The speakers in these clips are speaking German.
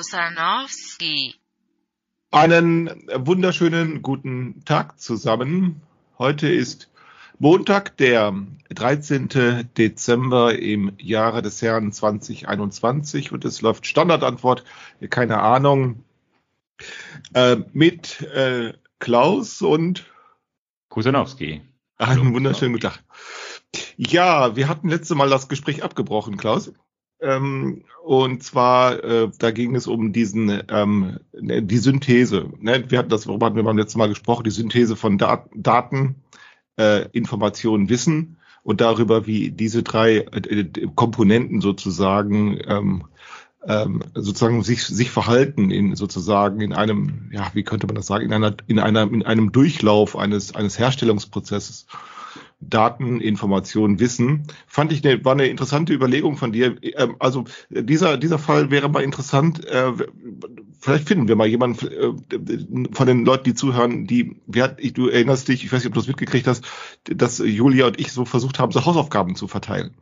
Kusanowski. Einen wunderschönen guten Tag zusammen. Heute ist Montag, der 13. Dezember im Jahre des Herrn 2021 und es läuft Standardantwort, keine Ahnung, äh, mit äh, Klaus und Kusanowski. einen wunderschönen guten Tag. Ja, wir hatten letzte Mal das Gespräch abgebrochen, Klaus. Ähm, und zwar, äh, da ging es um diesen, ähm, ne, die Synthese. Ne? Wir hatten das, worüber hatten wir beim letzten Mal gesprochen, die Synthese von Dat Daten, äh, Informationen, Wissen und darüber, wie diese drei äh, Komponenten sozusagen ähm, ähm, sozusagen sich sich verhalten in sozusagen in einem ja wie könnte man das sagen in einer in einer in einem Durchlauf eines eines Herstellungsprozesses Daten, Informationen, Wissen. Fand ich eine, war eine interessante Überlegung von dir. Ähm, also dieser, dieser Fall wäre mal interessant. Äh, vielleicht finden wir mal jemanden äh, von den Leuten, die zuhören, die, wer, du erinnerst dich, ich weiß nicht, ob du das mitgekriegt hast, dass Julia und ich so versucht haben, so Hausaufgaben zu verteilen.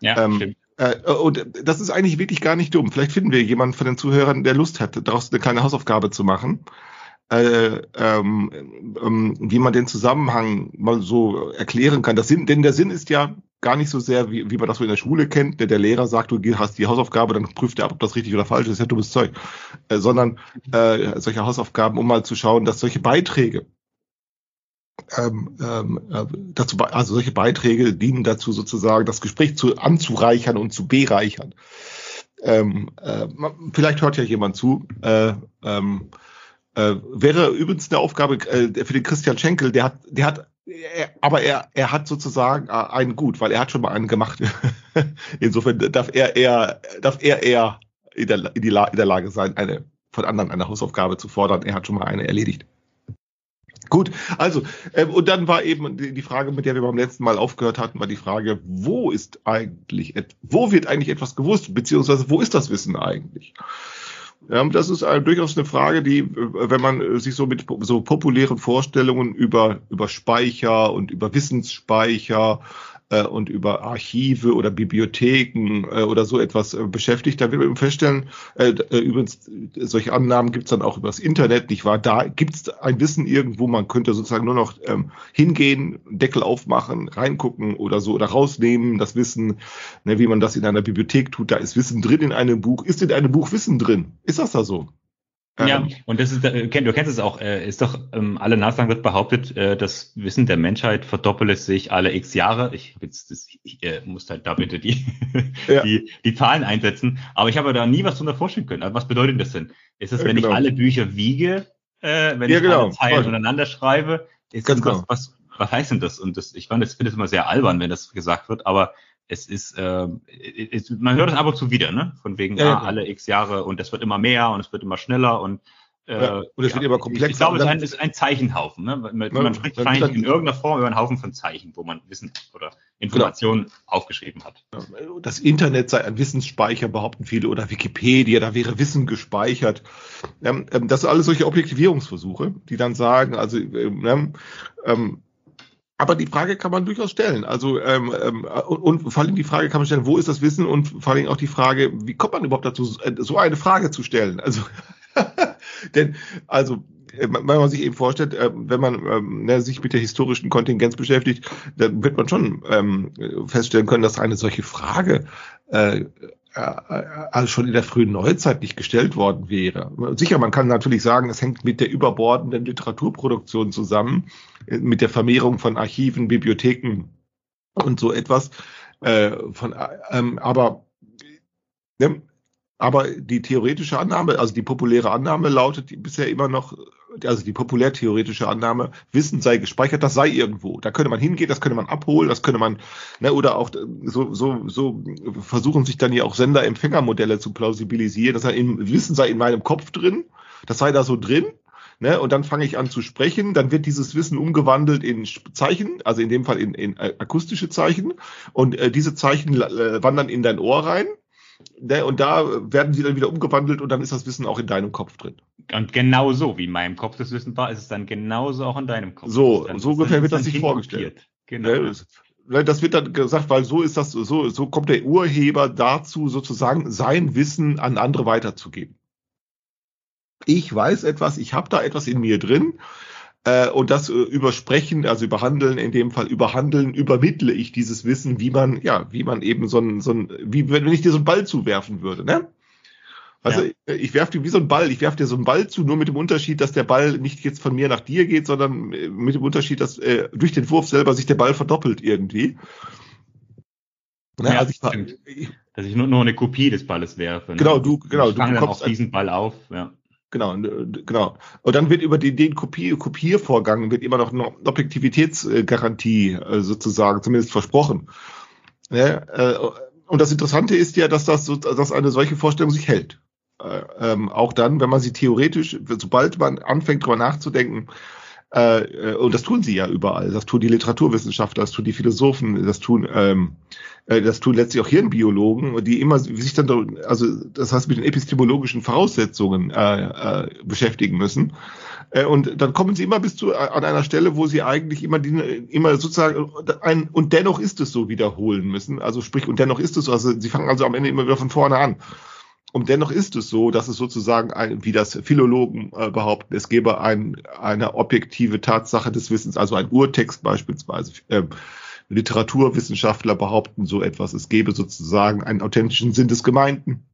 Ja, ähm, stimmt. Äh, und das ist eigentlich wirklich gar nicht dumm. Vielleicht finden wir jemanden von den Zuhörern, der Lust hat, daraus eine kleine Hausaufgabe zu machen äh, ähm, ähm, wie man den Zusammenhang mal so erklären kann. Das Sinn, denn der Sinn ist ja gar nicht so sehr, wie, wie man das so in der Schule kennt, der, der Lehrer sagt, du hast die Hausaufgabe, dann prüft er ab, ob das richtig oder falsch ist, ja dummes Zeug. Äh, sondern äh, solche Hausaufgaben, um mal zu schauen, dass solche Beiträge, ähm, ähm, äh, dazu, also solche Beiträge dienen dazu sozusagen, das Gespräch zu anzureichern und zu bereichern. Ähm, äh, vielleicht hört ja jemand zu. Äh, ähm, äh, wäre übrigens eine Aufgabe äh, für den Christian Schenkel, der hat, der hat, er, aber er, er hat sozusagen äh, einen gut, weil er hat schon mal einen gemacht. Insofern darf er eher, darf er eher in der, in, die La in der Lage sein, eine von anderen eine Hausaufgabe zu fordern. Er hat schon mal eine erledigt. Gut, also, äh, und dann war eben die, die Frage, mit der wir beim letzten Mal aufgehört hatten, war die Frage, wo ist eigentlich, wo wird eigentlich etwas gewusst, beziehungsweise wo ist das Wissen eigentlich? Ja, das ist äh, durchaus eine Frage, die, äh, wenn man äh, sich so mit so populären Vorstellungen über, über Speicher und über Wissensspeicher äh, und über Archive oder Bibliotheken äh, oder so etwas äh, beschäftigt, da wird man feststellen, äh, äh übrigens, solche Annahmen gibt es dann auch übers Internet, nicht wahr? Da gibt es ein Wissen irgendwo, man könnte sozusagen nur noch ähm, hingehen, Deckel aufmachen, reingucken oder so oder rausnehmen, das Wissen, ne, wie man das in einer Bibliothek tut, da ist Wissen drin in einem Buch. Ist in einem Buch Wissen drin? Ist das da so? Ja, und das ist, äh, du kennst es auch, äh, ist doch, ähm, alle Nachsagen wird behauptet, äh, das Wissen der Menschheit verdoppelt sich alle x Jahre. Ich, jetzt, das, ich muss halt da bitte die, ja. die, die Zahlen einsetzen. Aber ich habe da nie was drunter vorstellen können. Also was bedeutet das denn? Ist das, wenn genau. ich alle Bücher wiege, wenn ja, ich genau. alle Zeilen untereinander schreibe? Ist das was, genau. was, was heißt denn das? Und das, ich fand, das finde es immer sehr albern, wenn das gesagt wird, aber es ist, äh, es, man hört es ab und zu wieder, ne? Von wegen ja, ah, alle x Jahre und das wird immer mehr und es wird immer schneller und äh, ja, und es ja, wird immer komplexer. Ich, glaube, es ist ein, ist ein Zeichenhaufen. Ne? Man, man, man spricht wahrscheinlich in irgendeiner Form über einen Haufen von Zeichen, wo man Wissen oder Informationen genau. aufgeschrieben hat. Das Internet sei ein Wissensspeicher, behaupten viele, oder Wikipedia, da wäre Wissen gespeichert. Ähm, ähm, das sind alles solche Objektivierungsversuche, die dann sagen, also ähm, ähm, aber die Frage kann man durchaus stellen. Also ähm, ähm, und, und vor allem die Frage kann man stellen, wo ist das Wissen und vor allem auch die Frage, wie kommt man überhaupt dazu, so eine Frage zu stellen? Also denn also wenn man sich eben vorstellt, äh, wenn man ähm, ne, sich mit der historischen Kontingenz beschäftigt, dann wird man schon ähm, feststellen können, dass eine solche Frage äh, also schon in der frühen Neuzeit nicht gestellt worden wäre. Sicher, man kann natürlich sagen, es hängt mit der überbordenden Literaturproduktion zusammen, mit der Vermehrung von Archiven, Bibliotheken und so etwas. Äh, von, ähm, aber ne, aber die theoretische Annahme, also die populäre Annahme lautet bisher immer noch, also die populärtheoretische Annahme, Wissen sei gespeichert, das sei irgendwo. Da könnte man hingehen, das könnte man abholen, das könnte man, ne, oder auch so, so, so versuchen sich dann ja auch Sender-Empfänger-Modelle zu plausibilisieren. Das sei in, Wissen sei in meinem Kopf drin, das sei da so drin. Ne, und dann fange ich an zu sprechen, dann wird dieses Wissen umgewandelt in Zeichen, also in dem Fall in, in akustische Zeichen, und äh, diese Zeichen äh, wandern in dein Ohr rein Ne, und da werden sie dann wieder umgewandelt und dann ist das Wissen auch in deinem Kopf drin. Und genauso wie in meinem Kopf das Wissen war, ist es dann genauso auch in deinem Kopf. So, dann, so ungefähr wird das sich vorgestellt. Genau. Ne, ne, das wird dann gesagt, weil so ist das, so, so kommt der Urheber dazu, sozusagen sein Wissen an andere weiterzugeben. Ich weiß etwas, ich habe da etwas in mir drin äh, und das äh, übersprechen, also überhandeln, in dem Fall überhandeln, übermittle ich dieses Wissen, wie man, ja, wie man eben so ein, so ein wie wenn ich dir so einen Ball zuwerfen würde, ne? Also ja. ich, ich werfe dir wie so ein Ball, ich werfe dir so einen Ball zu, nur mit dem Unterschied, dass der Ball nicht jetzt von mir nach dir geht, sondern äh, mit dem Unterschied, dass äh, durch den Wurf selber sich der Ball verdoppelt irgendwie. Ja, also ich, ich, dass ich nur, nur eine Kopie des Balles werfe. Ne? Genau, du, genau, ich du dann auch diesen Ball auf, ja. Genau, genau. Und dann wird über den, den Kopier, Kopiervorgang wird immer noch eine Objektivitätsgarantie äh, sozusagen zumindest versprochen. Äh, und das Interessante ist ja, dass das, dass eine solche Vorstellung sich hält. Äh, ähm, auch dann, wenn man sie theoretisch, sobald man anfängt, darüber nachzudenken, äh, und das tun sie ja überall. Das tun die Literaturwissenschaftler, das tun die Philosophen, das tun, ähm, äh, das tun letztlich auch Hirnbiologen, die immer sich dann, also das heißt mit den epistemologischen Voraussetzungen äh, äh, beschäftigen müssen. Äh, und dann kommen sie immer bis zu an einer Stelle, wo sie eigentlich immer die, immer sozusagen ein und dennoch ist es so wiederholen müssen. Also sprich und dennoch ist es so. Also sie fangen also am Ende immer wieder von vorne an. Und dennoch ist es so, dass es sozusagen, ein, wie das Philologen äh, behaupten, es gäbe ein, eine objektive Tatsache des Wissens, also ein Urtext beispielsweise. Äh, Literaturwissenschaftler behaupten so etwas, es gäbe sozusagen einen authentischen Sinn des Gemeinten.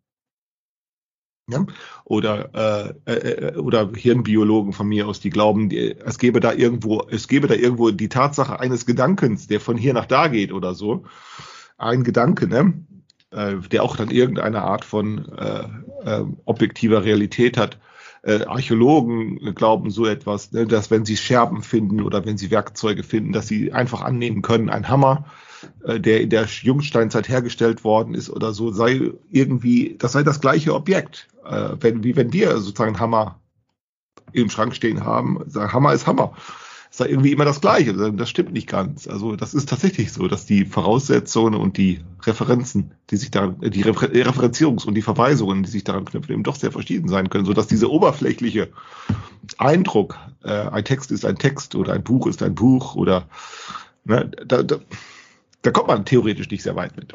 Ja? Oder, äh, äh, äh, oder Hirnbiologen von mir aus, die glauben, die, es gäbe da irgendwo, es gäbe da irgendwo die Tatsache eines Gedankens, der von hier nach da geht oder so. Ein Gedanke, ne? Äh, der auch dann irgendeine Art von äh, äh, objektiver Realität hat. Äh, Archäologen glauben so etwas, ne, dass wenn sie Scherben finden oder wenn sie Werkzeuge finden, dass sie einfach annehmen können, ein Hammer, äh, der in der Jungsteinzeit hergestellt worden ist oder so, sei irgendwie, das sei das gleiche Objekt, äh, wenn, wie wenn wir sozusagen Hammer im Schrank stehen haben. Hammer ist Hammer sei irgendwie immer das Gleiche. Das stimmt nicht ganz. Also das ist tatsächlich so, dass die Voraussetzungen und die Referenzen, die sich daran, die Refer Referenzierungs- und die Verweisungen, die sich daran knüpfen, eben doch sehr verschieden sein können, so dass diese oberflächliche Eindruck, äh, ein Text ist ein Text oder ein Buch ist ein Buch oder ne, da, da, da kommt man theoretisch nicht sehr weit mit.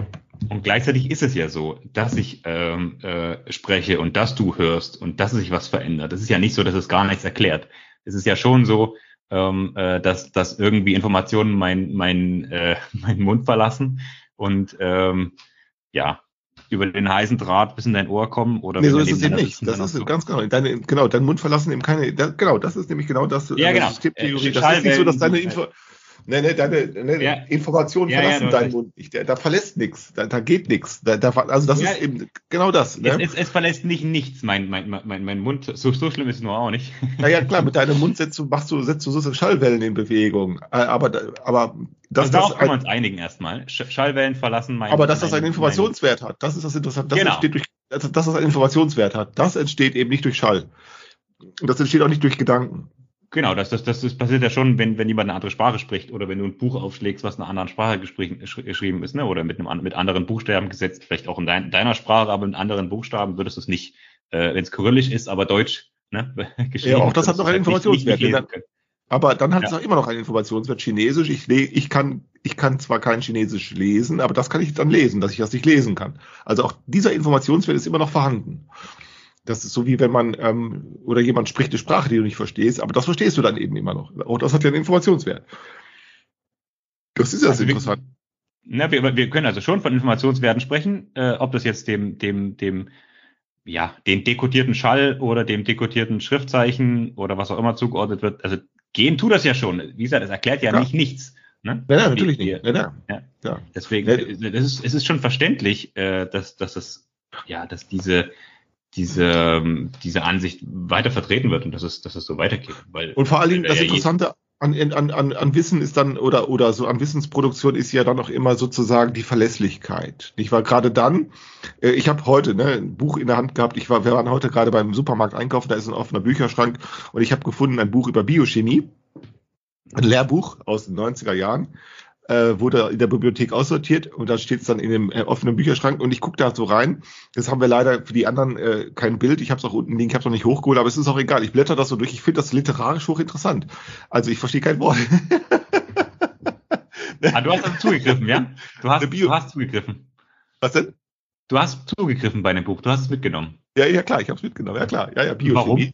Und gleichzeitig ist es ja so, dass ich ähm, äh, spreche und dass du hörst und dass sich was verändert. Das ist ja nicht so, dass es gar nichts erklärt. Es ist ja schon so, ähm, äh, dass, dass irgendwie Informationen mein, mein, äh, meinen Mund verlassen und ähm, ja, über den heißen Draht bis in dein Ohr kommen oder nee, so ist es eben nicht. Das ist ganz genau. Deine, genau, dein Mund verlassen eben keine. Da, genau, das ist nämlich genau das. Ja, genau. Systemtheorie. Äh, das ist nicht so, dass deine Info, Nee, nee, deine nee, ja. Informationen ja, verlassen ja, deinen Mund nicht. Da, da verlässt nichts, da, da geht nichts. Da, da, also das ist eben genau das. Ne? Es, es, es, verlässt nicht nichts, mein, mein, mein, mein Mund. So, so schlimm ist es nur auch nicht. Naja, klar, mit deinem Mund setzt du, machst du, setzt du so Schallwellen in Bewegung. Äh, aber, aber das, also darauf können wir uns einigen erstmal. Schallwellen verlassen mein. Aber dass das einen Informationswert hat, das ist das Interessante. Das genau. entsteht durch, dass das einen Informationswert hat, das entsteht eben nicht durch Schall. Und das entsteht auch nicht durch Gedanken. Genau, das, das, das, das passiert ja schon, wenn, wenn jemand eine andere Sprache spricht oder wenn du ein Buch aufschlägst, was in einer anderen Sprache geschrieben ist, ne? oder mit, einem, mit anderen Buchstaben gesetzt, vielleicht auch in dein, deiner Sprache, aber mit anderen Buchstaben würdest du es nicht, äh, wenn es kyrillisch ist, aber deutsch ne? geschrieben. Ja, auch das hat noch einen Informationswert. Nicht, nicht aber dann hat ja. es auch immer noch einen Informationswert. Chinesisch, ich, ich, kann, ich kann zwar kein Chinesisch lesen, aber das kann ich dann lesen, dass ich das nicht lesen kann. Also auch dieser Informationswert ist immer noch vorhanden. Das ist so wie wenn man ähm, oder jemand spricht eine Sprache, die du nicht verstehst, aber das verstehst du dann eben immer noch. Auch das hat ja einen Informationswert. Das ist ja also interessant. Wir, na, wir, wir können also schon von Informationswerten sprechen, äh, ob das jetzt dem, dem, dem, ja, den dekodierten Schall oder dem dekodierten Schriftzeichen oder was auch immer zugeordnet wird. Also gehen tut das ja schon. Wie gesagt, es erklärt ja, ja. nicht nichts. Ne? Ja, ja natürlich wir, nicht. Ja, ja. ja. Deswegen, ja. Es, ist, es ist schon verständlich, äh, dass, dass es, ja, dass diese diese, diese Ansicht weiter vertreten wird und dass es, dass es so weitergeht. Weil, und vor allen Dingen das ja Interessante an, an, an, an Wissen ist dann, oder, oder so an Wissensproduktion ist ja dann auch immer sozusagen die Verlässlichkeit. Ich war gerade dann, äh, ich habe heute ne, ein Buch in der Hand gehabt, ich war, wir waren heute gerade beim Supermarkt einkaufen, da ist ein offener Bücherschrank und ich habe gefunden ein Buch über Biochemie, ein Lehrbuch aus den 90er Jahren äh, wurde in der Bibliothek aussortiert und da steht es dann in dem äh, offenen Bücherschrank und ich gucke da so rein. Das haben wir leider für die anderen äh, kein Bild. Ich habe es auch unten liegen, ich habe es noch nicht hochgeholt, aber es ist auch egal. Ich blätter das so durch. Ich finde das literarisch hochinteressant. Also ich verstehe kein Wort. Ah, du hast also zugegriffen, ja? Du hast, du hast zugegriffen. Was denn? Du hast zugegriffen bei dem Buch. Du hast es mitgenommen. Ja, ja, klar, ich habe es mitgenommen. Ja, klar. Ja, ja, Biochemie. Warum?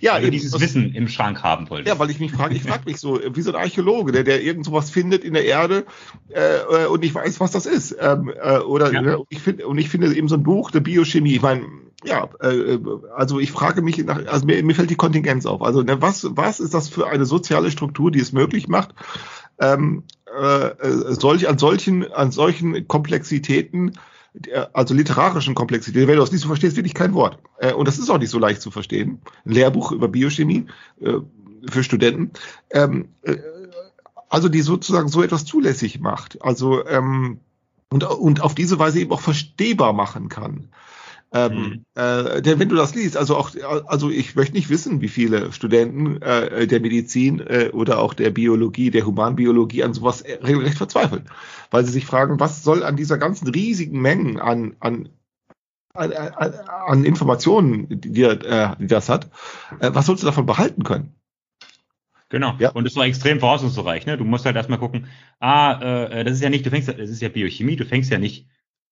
Ja, Weil eben dieses aus- Wissen im Schrank haben wolltest. Ja, weil ich mich frage, ich frage mich so, wie so ein Archäologe, der, der irgend sowas findet in der Erde äh, äh, und ich weiß, was das ist. Ähm, äh, oder Ja. ne, ich finde und ich finde eben so ein Buch der Biochemie. Ich meine, ja, äh, also ich frage mich nach, also mir, mir fällt die Kontingenz auf. Also ne, was was ist das für eine soziale Struktur, die es möglich macht, ähm, äh, äh, solch an solchen an solchen Komplexitäten also literarischen Komplexität, wenn du das nicht so verstehst, wirklich kein Wort. Äh, und das ist auch nicht so leicht zu verstehen. Ein Lehrbuch über Biochemie äh, für Studenten. Ähm, äh, also die sozusagen so etwas zulässig macht. Also ähm, und, und auf diese Weise eben auch verstehbar machen kann. Ähm, äh, denn wenn du das liest, also auch, also ich möchte nicht wissen, wie viele Studenten äh, der Medizin äh, oder auch der Biologie, der Humanbiologie an sowas äh, regelrecht verzweifeln, weil sie sich fragen, was soll an dieser ganzen riesigen Mengen an an an, an, an Informationen, die, äh, die das hat, äh, was sollst du davon behalten können? Genau. Ja. Und es war extrem voraussetzungsreich. Ne? Du musst halt erstmal gucken, ah, äh, das ist ja nicht, du fängst, das ist ja Biochemie, du fängst ja nicht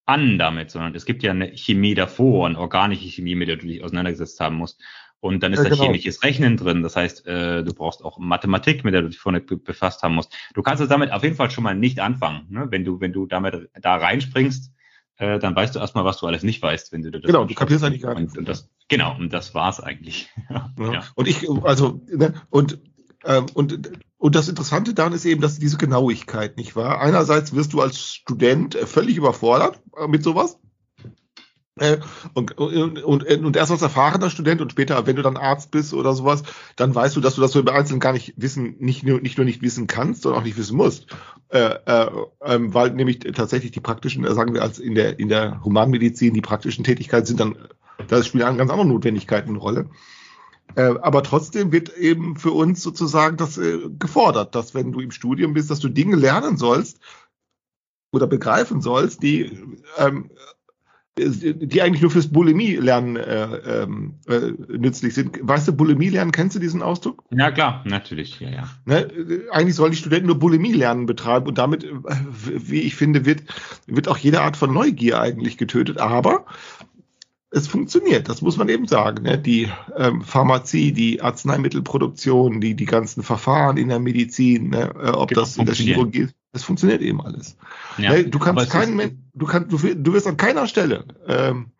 an damit, sondern es gibt ja eine Chemie davor, eine organische Chemie, mit der du dich auseinandergesetzt haben musst. Und dann ist Ja, da genau. chemisches Rechnen drin. Das heißt, äh, du brauchst auch Mathematik, mit der du dich vorne be- befasst haben musst. Du kannst es damit auf jeden Fall schon mal nicht anfangen. Ne? Wenn du, wenn du damit da reinspringst, äh, dann weißt du erstmal, was du alles nicht weißt, wenn du das Genau, du kapierst eigentlich gar nichts. und, und das, Genau, und das war's eigentlich. Ja. Ja. Und ich, also, ne, und, ähm, und, und das Interessante daran ist eben, dass diese Genauigkeit, nicht wahr? Einerseits wirst du als Student äh, völlig überfordert äh, mit sowas. Äh, und, und, und, und erst als erfahrener Student und später, wenn du dann Arzt bist oder sowas, dann weißt du, dass du das so im Einzelnen gar nicht wissen, nicht nur, nicht nur nicht wissen kannst, sondern auch nicht wissen musst. Äh, äh, ähm, weil nämlich tatsächlich die praktischen, sagen wir als in der, in der Humanmedizin, die praktischen Tätigkeiten sind dann, da spielen ganz andere Notwendigkeiten eine Rolle. Äh, aber trotzdem wird eben für uns sozusagen das äh, gefordert, dass wenn du im Studium bist, dass du Dinge lernen sollst oder begreifen sollst, die ähm, die eigentlich nur fürs Bulimie-Lernen äh, ähm, äh, nützlich sind. Weißt du, Bulimie-Lernen, kennst du diesen Ausdruck? ja, klar, natürlich, ja, ja. Ne? Äh, Eigentlich sollen die Studenten nur Bulimie-Lernen betreiben und damit, äh, wie ich finde, wird, wird auch jede Art von Neugier eigentlich getötet. Aber es funktioniert, das muss man eben sagen. Ne? Die ähm, Pharmazie, die Arzneimittelproduktion, die, die ganzen Verfahren in der Medizin, ne? äh, ob Genau, das in der. Chirurgie ist, es funktioniert eben alles. ja. Ne? Du kannst keinen, du kannst, du, du wirst an keiner Stelle ähm,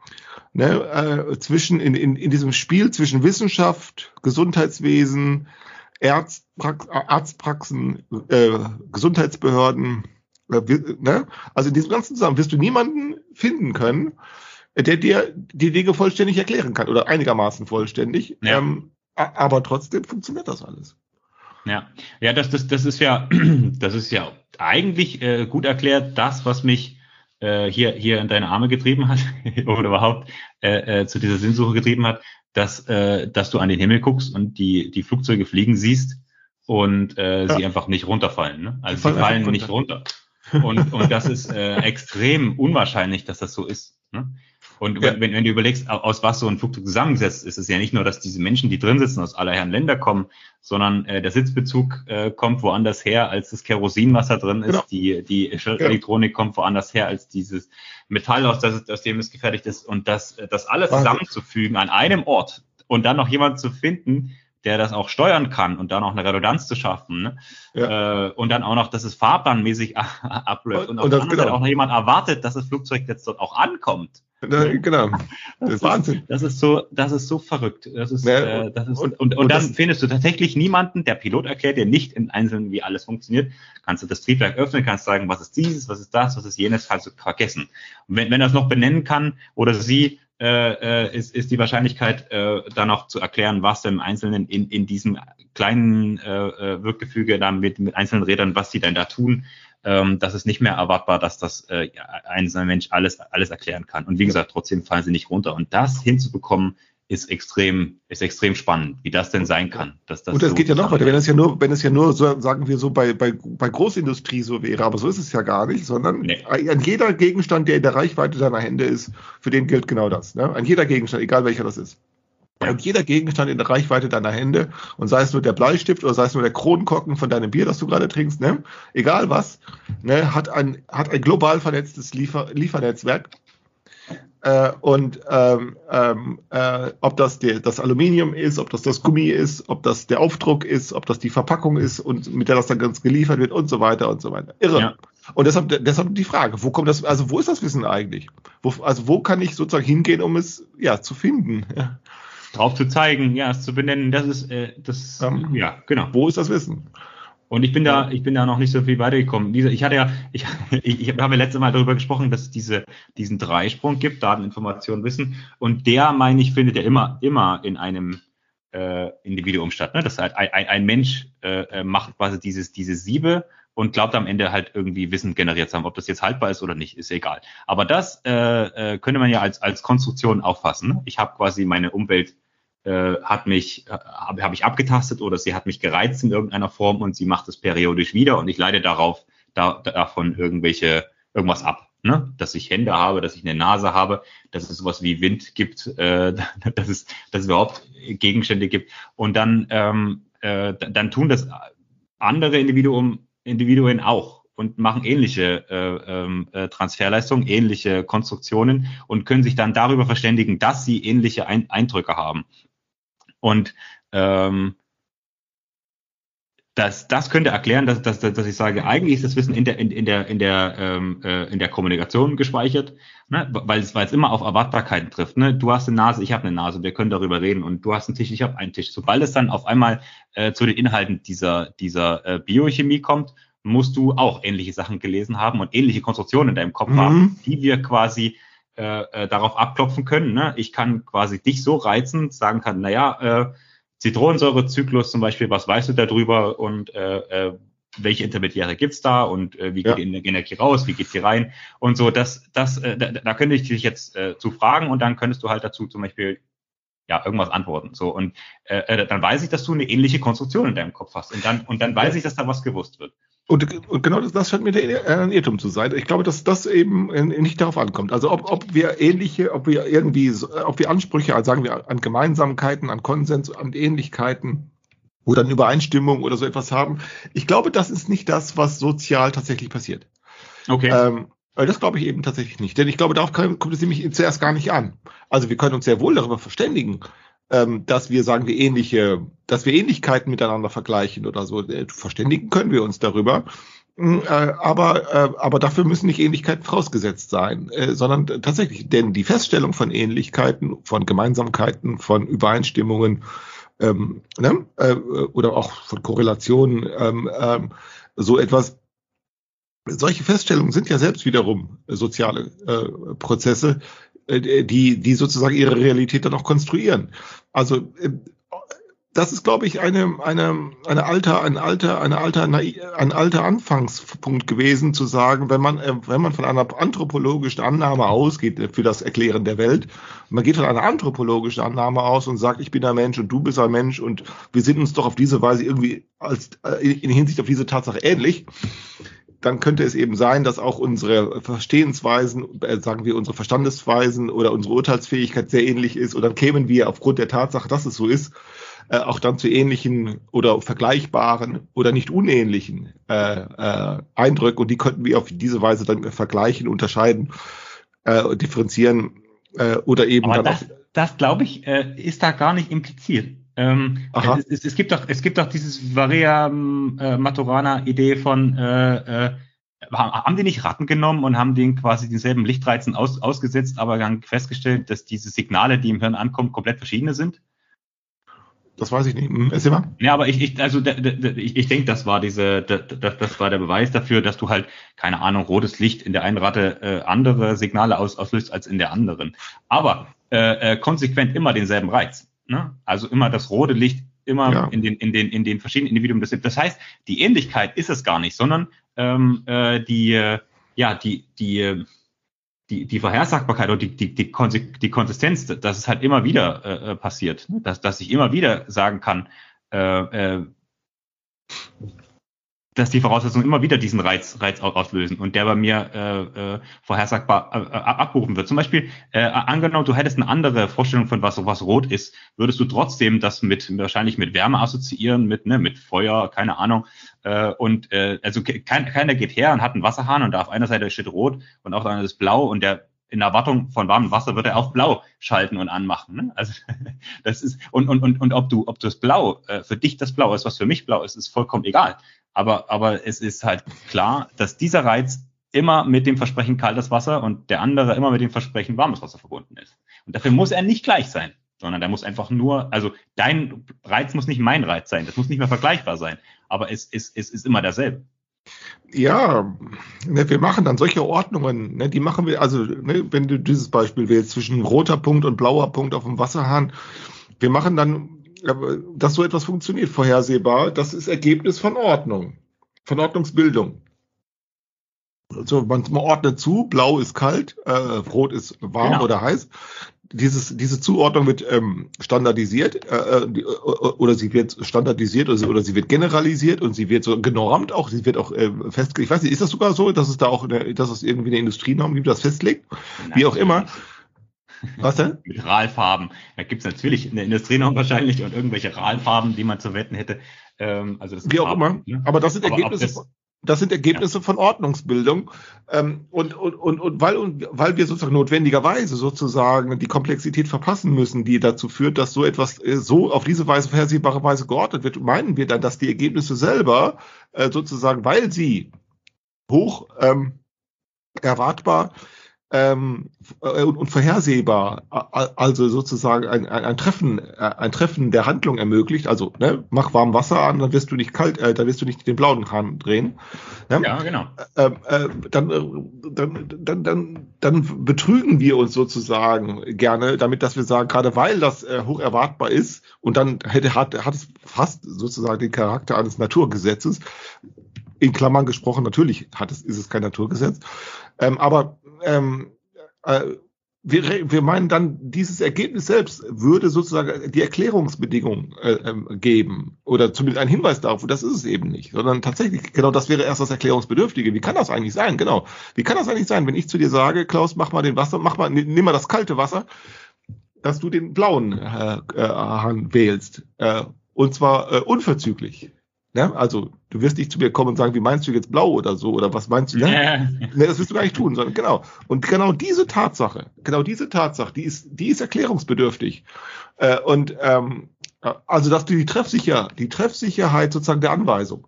ne, äh, zwischen in, in, in diesem Spiel zwischen Wissenschaft, Gesundheitswesen, Ärztprax, Arztpraxen, äh, Gesundheitsbehörden, äh, ne? also in diesem ganzen Zusammenhang wirst du niemanden finden können, äh, der dir die Dinge vollständig erklären kann oder einigermaßen vollständig. Ja. Ähm, aber trotzdem funktioniert das alles. Ja, ja, das, das, das ist ja, das ist ja eigentlich äh, gut erklärt, das, was mich äh, hier, hier in deine Arme getrieben hat oder überhaupt äh, äh, zu dieser Sinnsuche getrieben hat, dass, äh, dass du an den Himmel guckst und die, die Flugzeuge fliegen siehst und äh, sie Ja. einfach nicht runterfallen. Ne? Also sie fallen einfach nicht runter. Und, und das ist äh, extrem unwahrscheinlich, dass das so ist. Ne? Und Ja. wenn, wenn du überlegst, au- aus was so ein Flugzeug zusammengesetzt ist, ist es ja nicht nur, dass diese Menschen, die drin sitzen, aus aller Herren Länder kommen, sondern äh, der Sitzbezug äh, kommt woanders her, als das Kerosin, was da drin ist. Genau. Die, die Elektronik kommt woanders her, als dieses Metall, aus, das, aus dem es gefertigt ist. Und das, das alles Wahnsinn. zusammenzufügen an einem Ort und dann noch jemand zu finden, der das auch steuern kann und dann auch eine Redundanz zu schaffen. Ne? Äh, und dann auch noch, dass es fahrplanmäßig abläuft. Und, Und- auf der anderen genau. Seite auch noch jemand erwartet, dass das Flugzeug jetzt dort auch ankommt. Ne, genau. Das ist Wahnsinn. Das ist so, das ist so verrückt. Das ist, Ja, äh, das ist und- und, und, und dann findest du tatsächlich niemanden, der Pilot erklärt dir nicht im Einzelnen, wie alles funktioniert. Kannst du das Triebwerk öffnen, kannst sagen, was ist dieses, was ist das, was ist jenes, kannst du vergessen. Und wenn, wenn er es noch benennen kann oder sie, äh, äh, ist, ist die Wahrscheinlichkeit, äh, dann noch zu erklären, was im Einzelnen in, in diesem kleinen äh, äh, Wirkgefüge dann mit, mit einzelnen Rädern, was die denn da tun, ähm, das ist nicht mehr erwartbar, dass das äh, ein Mensch alles, alles erklären kann. Und wie gesagt, trotzdem fallen sie nicht runter. Und das hinzubekommen, ist extrem, ist extrem spannend, wie das denn sein kann. Dass das Und es so geht ja noch weiter, wenn es ja nur, wenn es ja nur, so, sagen wir so, bei, bei, bei Großindustrie so wäre, aber so ist es ja gar nicht, sondern Nee. an jeder Gegenstand, der in der Reichweite deiner Hände ist, für den gilt genau das. Ne? An jeder Gegenstand, egal welcher das ist. Und jeder Gegenstand in der Reichweite deiner Hände, und sei es nur der Bleistift oder sei es nur der Kronkorken von deinem Bier, das du gerade trinkst, ne? egal was, ne? hat, ein, hat ein global vernetztes Liefer Liefernetzwerk. Äh, und ähm, ähm, äh, ob das der, das Aluminium ist, ob das das Gummi ist, ob das der Aufdruck ist, ob das die Verpackung ist und mit der das dann ganz geliefert wird und so weiter und so weiter. Irre. Ja. Und deshalb, deshalb die Frage, wo kommt das, also wo ist das Wissen eigentlich? Wo, also wo kann ich sozusagen hingehen, um es ja zu finden? Ja. Drauf zu zeigen, ja, es zu benennen, das ist äh, das, ähm, ja, genau. Wo ist das Wissen? Und ich bin da, ich bin da noch nicht so viel weitergekommen. Diese, ich hatte ja, ich, ich, ich habe ja letztes Mal darüber gesprochen, dass es diese, diesen Dreisprung gibt, Daten, Information, Wissen. Und der, meine ich, findet ja immer, immer in einem äh, Individuum statt. Ne? Das halt ein, ein, ein Mensch äh, äh, macht quasi dieses, diese Siebe und glaubt am Ende halt irgendwie Wissen generiert zu haben. Ob das jetzt haltbar ist oder nicht, ist egal. Aber das äh, äh, könnte man ja als, als Konstruktion auffassen. Ne? Ich habe quasi meine Umwelt äh, hat mich, äh, habe hab ich abgetastet oder sie hat mich gereizt in irgendeiner Form und sie macht es periodisch wieder und ich leide darauf, da, davon irgendwelche, irgendwas ab. Ne? Dass ich Hände habe, dass ich eine Nase habe, dass es sowas wie Wind gibt, äh, dass, es, dass es überhaupt Gegenstände gibt. Und dann, ähm, äh, dann tun das andere Individuum, Individuen auch und machen ähnliche äh, ähm, äh, Transferleistungen, ähnliche Konstruktionen und können sich dann darüber verständigen, dass sie ähnliche Ein Eindrücke haben. Und ähm, das, das könnte erklären, dass, dass, dass ich sage, eigentlich ist das Wissen in der, in, in der, in der, ähm, äh, in der Kommunikation gespeichert, ne? weil, es, weil es immer auf Erwartbarkeiten trifft. Ne? Du hast eine Nase, ich habe eine Nase, wir können darüber reden und du hast einen Tisch, ich habe einen Tisch. Sobald es dann auf einmal äh, zu den Inhalten dieser, dieser äh, Biochemie kommt, musst du auch ähnliche Sachen gelesen haben und ähnliche Konstruktionen in deinem Kopf mhm. haben, die wir quasi äh, äh, darauf abklopfen können. Ne? Ich kann quasi dich so reizen, sagen kann, naja, äh, Zitronensäurezyklus zum Beispiel, was weißt du darüber und äh, äh, welche Intermediäre gibt's da und äh, wie geht ja. die Energie raus, wie geht die rein und so. Das, das, äh, da, da könnte ich dich jetzt äh, zu fragen und dann könntest du halt dazu zum Beispiel ja irgendwas antworten. So und äh, äh dann weiß ich, dass du eine ähnliche Konstruktion in deinem Kopf hast und dann und dann weiß ich, dass da was gewusst wird. Und, und genau das, das scheint mir der äh, ein Irrtum zu sein. Ich glaube, dass das eben äh, nicht darauf ankommt. Also ob, ob wir ähnliche, ob wir irgendwie, ob wir Ansprüche, also sagen wir an Gemeinsamkeiten, an Konsens, an Ähnlichkeiten oder an Übereinstimmung oder so etwas haben. Ich glaube, das ist nicht das, was sozial tatsächlich passiert. Okay. Ähm, das glaube ich eben tatsächlich nicht. Denn ich glaube, darauf kommt es nämlich zuerst gar nicht an. Also wir können uns sehr wohl darüber verständigen, ähm, dass wir sagen wir ähnliche, dass wir Ähnlichkeiten miteinander vergleichen oder so. Äh, verständigen können wir uns darüber. Mm, äh, aber, äh, aber dafür müssen nicht Ähnlichkeiten vorausgesetzt sein, äh, sondern tatsächlich, denn die Feststellung von Ähnlichkeiten, von Gemeinsamkeiten, von Übereinstimmungen ähm, ne, äh, oder auch von Korrelationen, ähm, ähm, so etwas, solche Feststellungen sind ja selbst wiederum soziale äh, Prozesse, die, die sozusagen ihre Realität dann auch konstruieren. Also äh, das ist, glaube ich, eine, eine, eine alter, ein alter, eine alter, ein alter Anfangspunkt gewesen, zu sagen, wenn man, äh, wenn man von einer anthropologischen Annahme ausgeht für das Erklären der Welt, man geht von einer anthropologischen Annahme aus und sagt, ich bin ein Mensch und du bist ein Mensch und wir sind uns doch auf diese Weise irgendwie als, in Hinsicht auf diese Tatsache ähnlich dann könnte es eben sein, dass auch unsere Verstehensweisen, äh, sagen wir unsere Verstandesweisen oder unsere Urteilsfähigkeit sehr ähnlich ist. Und dann kämen wir aufgrund der Tatsache, dass es so ist, äh, auch dann zu ähnlichen oder vergleichbaren oder nicht unähnlichen äh, äh, Eindrücken. Und die könnten wir auf diese Weise dann vergleichen, unterscheiden, äh, differenzieren äh, oder eben Aber dann das. Das glaube ich, äh, ist da gar nicht impliziert. Ähm, es, es, es, gibt doch, es gibt doch dieses Varia äh, Maturana Idee von, äh, äh, haben die nicht Ratten genommen und haben denen quasi denselben Lichtreizen aus, ausgesetzt, aber dann festgestellt, dass diese Signale, die im Hirn ankommen, komplett verschiedene sind? Das weiß ich nicht. Hm, erzähl mal. Ja, aber ich, ich also ich, ich denke, das war diese, das, das war der Beweis dafür, dass du halt keine Ahnung rotes Licht in der einen Ratte äh, andere Signale aus, auslöst als in der anderen. Aber äh, äh, konsequent immer denselben Reiz. Ne? Also immer das rote Licht immer ja. in, den, in, den, in den verschiedenen Individuen. Das heißt, die Ähnlichkeit ist es gar nicht, sondern ähm, äh, die, äh, ja, die, die, die, die Vorhersagbarkeit oder die, die, die, die Konsistenz, dass es halt immer wieder äh, äh, passiert, ne? dass, dass ich immer wieder sagen kann, äh, äh, dass die Voraussetzungen immer wieder diesen Reiz, Reiz auslösen und der bei mir äh, äh, vorhersagbar äh, abgerufen wird. Zum Beispiel, äh, angenommen, du hättest eine andere Vorstellung von was, was rot ist, würdest du trotzdem das mit wahrscheinlich mit Wärme assoziieren, mit, ne, mit Feuer, keine Ahnung. Äh, und äh, also kein, keiner geht her und hat einen Wasserhahn und da auf einer Seite steht rot und auf der anderen ist blau und der in Erwartung von warmem Wasser wird er auf blau schalten und anmachen. Ne? Also das ist und und und und ob du ob das Blau äh, für dich das Blau ist, was für mich Blau ist, ist vollkommen egal. Aber, aber es ist halt klar, dass dieser Reiz immer mit dem Versprechen kaltes Wasser und der andere immer mit dem Versprechen warmes Wasser verbunden ist. Und dafür muss er nicht gleich sein, sondern der muss einfach nur, also dein Reiz muss nicht mein Reiz sein, das muss nicht mehr vergleichbar sein, aber es, es, es ist immer derselbe. Ja, ne, wir machen dann solche Ordnungen, ne, die machen wir, also ne, wenn du dieses Beispiel wählst zwischen roter Punkt und blauer Punkt auf dem Wasserhahn, wir machen dann dass so etwas funktioniert, vorhersehbar, das ist Ergebnis von Ordnung, von Ordnungsbildung. Also man, man ordnet zu, blau ist kalt, äh, rot ist warm genau. oder heiß. Dieses, diese Zuordnung wird ähm, standardisiert äh, äh, oder sie wird standardisiert oder sie, oder sie wird generalisiert und sie wird so genormt auch, sie wird auch äh, festgelegt. Ich weiß nicht, ist das sogar so, dass es da auch, eine, dass es irgendwie eine Industrienorm gibt, das festlegt? Nein, Wie auch immer. Was denn? Mit Ralfarben. Da gibt's natürlich eine Industrienorm wahrscheinlich und irgendwelche Ralfarben, die man zu wetten hätte. Ähm, also das Wie auch Farben, immer. Ne? Aber das sind Aber Ergebnisse. Das, das sind Ergebnisse ja. von Ordnungsbildung. Ähm, und, und, und, und, weil, und weil wir sozusagen notwendigerweise sozusagen die Komplexität verpassen müssen, die dazu führt, dass so etwas äh, so auf diese Weise vorhersehbare Weise geordnet wird, meinen wir dann, dass die Ergebnisse selber äh, sozusagen, weil sie hoch ähm, erwartbar ähm, äh, und, und vorhersehbar, also sozusagen ein, ein, ein Treffen, äh, ein Treffen der Handlung ermöglicht. Also ne, mach warm Wasser an, dann wirst du nicht kalt, äh, dann wirst du nicht den blauen Hahn drehen. Ne? Ja, genau. Äh, äh, dann, äh, dann, dann, dann, dann betrügen wir uns sozusagen gerne, damit, dass wir sagen, gerade weil das äh, hoch erwartbar ist und dann hätte hat, hat es fast sozusagen den Charakter eines Naturgesetzes. In Klammern gesprochen, natürlich hat es, ist es kein Naturgesetz. Ähm, aber ähm, äh, wir, wir meinen dann, dieses Ergebnis selbst würde sozusagen die Erklärungsbedingungen äh, ähm, geben oder zumindest einen Hinweis darauf, das ist es eben nicht, sondern tatsächlich, genau das wäre erst das Erklärungsbedürftige. Wie kann das eigentlich sein? Genau. Wie kann das eigentlich sein, wenn ich zu dir sage, Klaus, mach mal den Wasser, mach mal, nimm mal das kalte Wasser, dass du den blauen äh, äh, Hahn wählst. Äh, und zwar äh, unverzüglich. Ne? Also du wirst nicht zu mir kommen und sagen, wie meinst du jetzt blau oder so oder was meinst du? Ne? Ja. Ne, das wirst du gar nicht tun, sondern genau. Und genau diese Tatsache, genau diese Tatsache, die ist, die ist erklärungsbedürftig. Äh, und ähm, also dass du die Treffsicher, die Treffsicherheit sozusagen der Anweisung.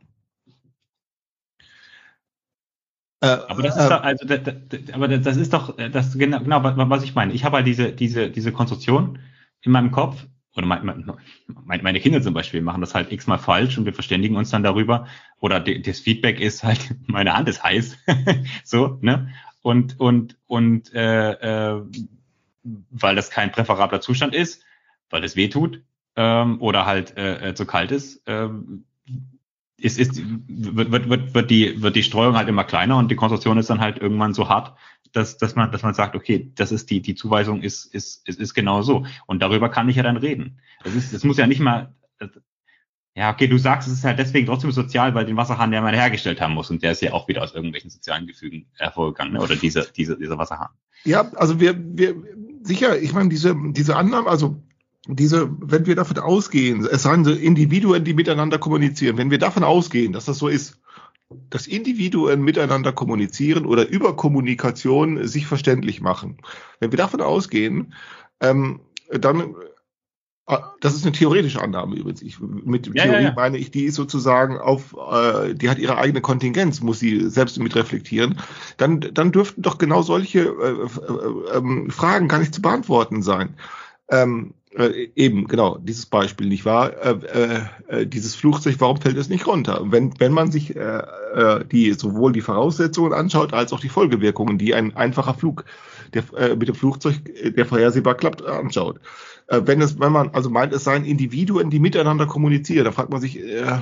Äh, aber das ist äh, doch, also, das, das, aber das ist doch, das genau, genau was ich meine. Ich habe halt diese, diese, diese Konstruktion in meinem Kopf, oder mein, meine Kinder zum Beispiel machen das halt x-mal falsch und wir verständigen uns dann darüber. Oder das Feedback ist halt, meine Hand ist heiß. so, ne? Und, und, und äh, äh, weil das kein präferabler Zustand ist, weil es weh tut, ähm, oder halt äh, äh zu kalt ist, ähm, ist, ist, wird, wird, wird, die, wird die Streuung halt immer kleiner und die Konstruktion ist dann halt irgendwann so hart, dass, dass man, dass man sagt, okay, das ist die, die Zuweisung ist, ist, ist, ist genau so. Und darüber kann ich ja dann reden. Das ist, das muss ja nicht mal, ja, okay, du sagst, es ist halt deswegen trotzdem sozial, weil den Wasserhahn der mal hergestellt haben muss und der ist ja auch wieder aus irgendwelchen sozialen Gefügen hervorgegangen, ne? oder dieser, dieser, dieser Wasserhahn. Ja, also wir, wir, sicher, ich meine, diese, diese Annahmen, also diese, wenn wir davon ausgehen, es seien so Individuen, die miteinander kommunizieren, wenn wir davon ausgehen, dass das so ist, dass Individuen miteinander kommunizieren oder über Kommunikation sich verständlich machen. Wenn wir davon ausgehen, ähm, dann äh, das ist eine theoretische Annahme übrigens. Ich, mit ja, Theorie ja, ja. meine ich, die ist sozusagen auf, äh, die hat ihre eigene Kontingenz, muss sie selbst mit reflektieren. Dann, dann dürften doch genau solche äh, äh, äh, Fragen gar nicht zu beantworten sein. Ähm, äh, eben, genau, dieses Beispiel, nicht wahr? Äh, äh, äh, dieses Flugzeug, warum fällt es nicht runter? Wenn, wenn man sich äh, äh, die sowohl die Voraussetzungen anschaut, als auch die Folgewirkungen, die ein einfacher Flug der, äh, mit dem Flugzeug, äh, der vorhersehbar klappt, anschaut. Wenn es, wenn man also meint, es seien Individuen, die miteinander kommunizieren, da fragt man sich, äh,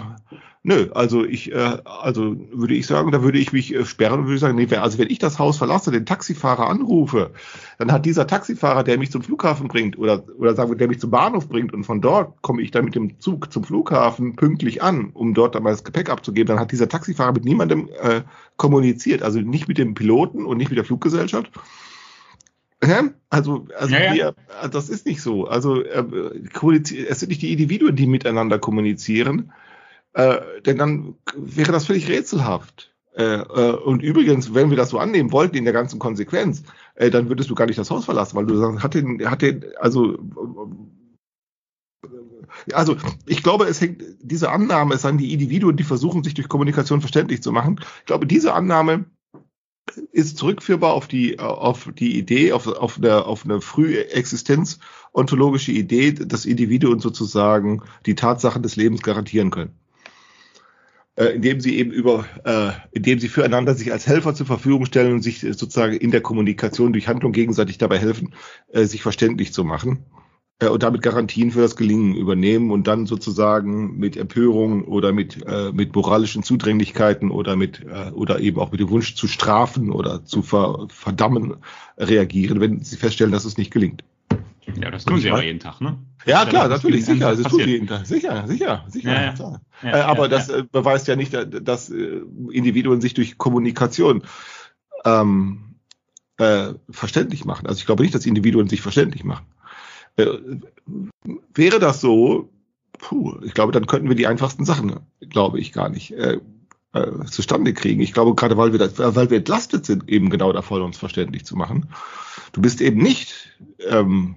Nö, also ich, äh, also würde ich sagen, da würde ich mich äh, sperren und würde sagen, nee, also wenn ich das Haus verlasse, den Taxifahrer anrufe, dann hat dieser Taxifahrer, der mich zum Flughafen bringt oder, oder sagen wir, der mich zum Bahnhof bringt und von dort komme ich dann mit dem Zug zum Flughafen pünktlich an, um dort dann mal das Gepäck abzugeben, dann hat dieser Taxifahrer mit niemandem äh, kommuniziert, also nicht mit dem Piloten und nicht mit der Fluggesellschaft. Also, also Ja, ja. Wir, das ist nicht so. Also äh, es sind nicht die Individuen, die miteinander kommunizieren, äh, denn dann wäre das völlig rätselhaft. Äh, äh, und übrigens, wenn wir das so annehmen wollten in der ganzen Konsequenz, äh, dann würdest du gar nicht das Haus verlassen, weil du sagst, hat den, hat den, also äh, also ich glaube, es hängt diese Annahme, es seien die Individuen, die versuchen, sich durch Kommunikation verständlich zu machen. Ich glaube, diese Annahme ist zurückführbar auf die auf die Idee, auf, auf eine auf eine frühe Existenz ontologische Idee, dass Individuen sozusagen die Tatsachen des Lebens garantieren können indem sie eben über, äh, indem sie füreinander sich als Helfer zur Verfügung stellen und sich äh, sozusagen in der Kommunikation durch Handlung gegenseitig dabei helfen, äh, sich verständlich zu machen äh, und damit Garantien für das Gelingen übernehmen und dann sozusagen mit Empörung oder mit äh, mit moralischen Zudringlichkeiten oder mit äh, oder eben auch mit dem Wunsch zu strafen oder zu ver verdammen reagieren, wenn sie feststellen, dass es nicht gelingt. Ja, das tun sie aber jeden Tag, ne? Ja, Ja, klar, natürlich, sicher, das tut passiert. jeden Tag. Sicher, sicher, sicher. Ja, ja. äh, aber das äh, beweist ja nicht, äh, dass äh, Individuen sich durch Kommunikation ähm, äh, verständlich machen. Also ich glaube nicht, dass Individuen sich verständlich machen. Äh, wäre das so, puh, ich glaube, dann könnten wir die einfachsten Sachen, glaube ich, gar nicht äh, zustande kriegen. Ich glaube, gerade weil wir, das, weil wir entlastet sind, eben genau davon, uns verständlich zu machen. Du bist eben nicht ähm,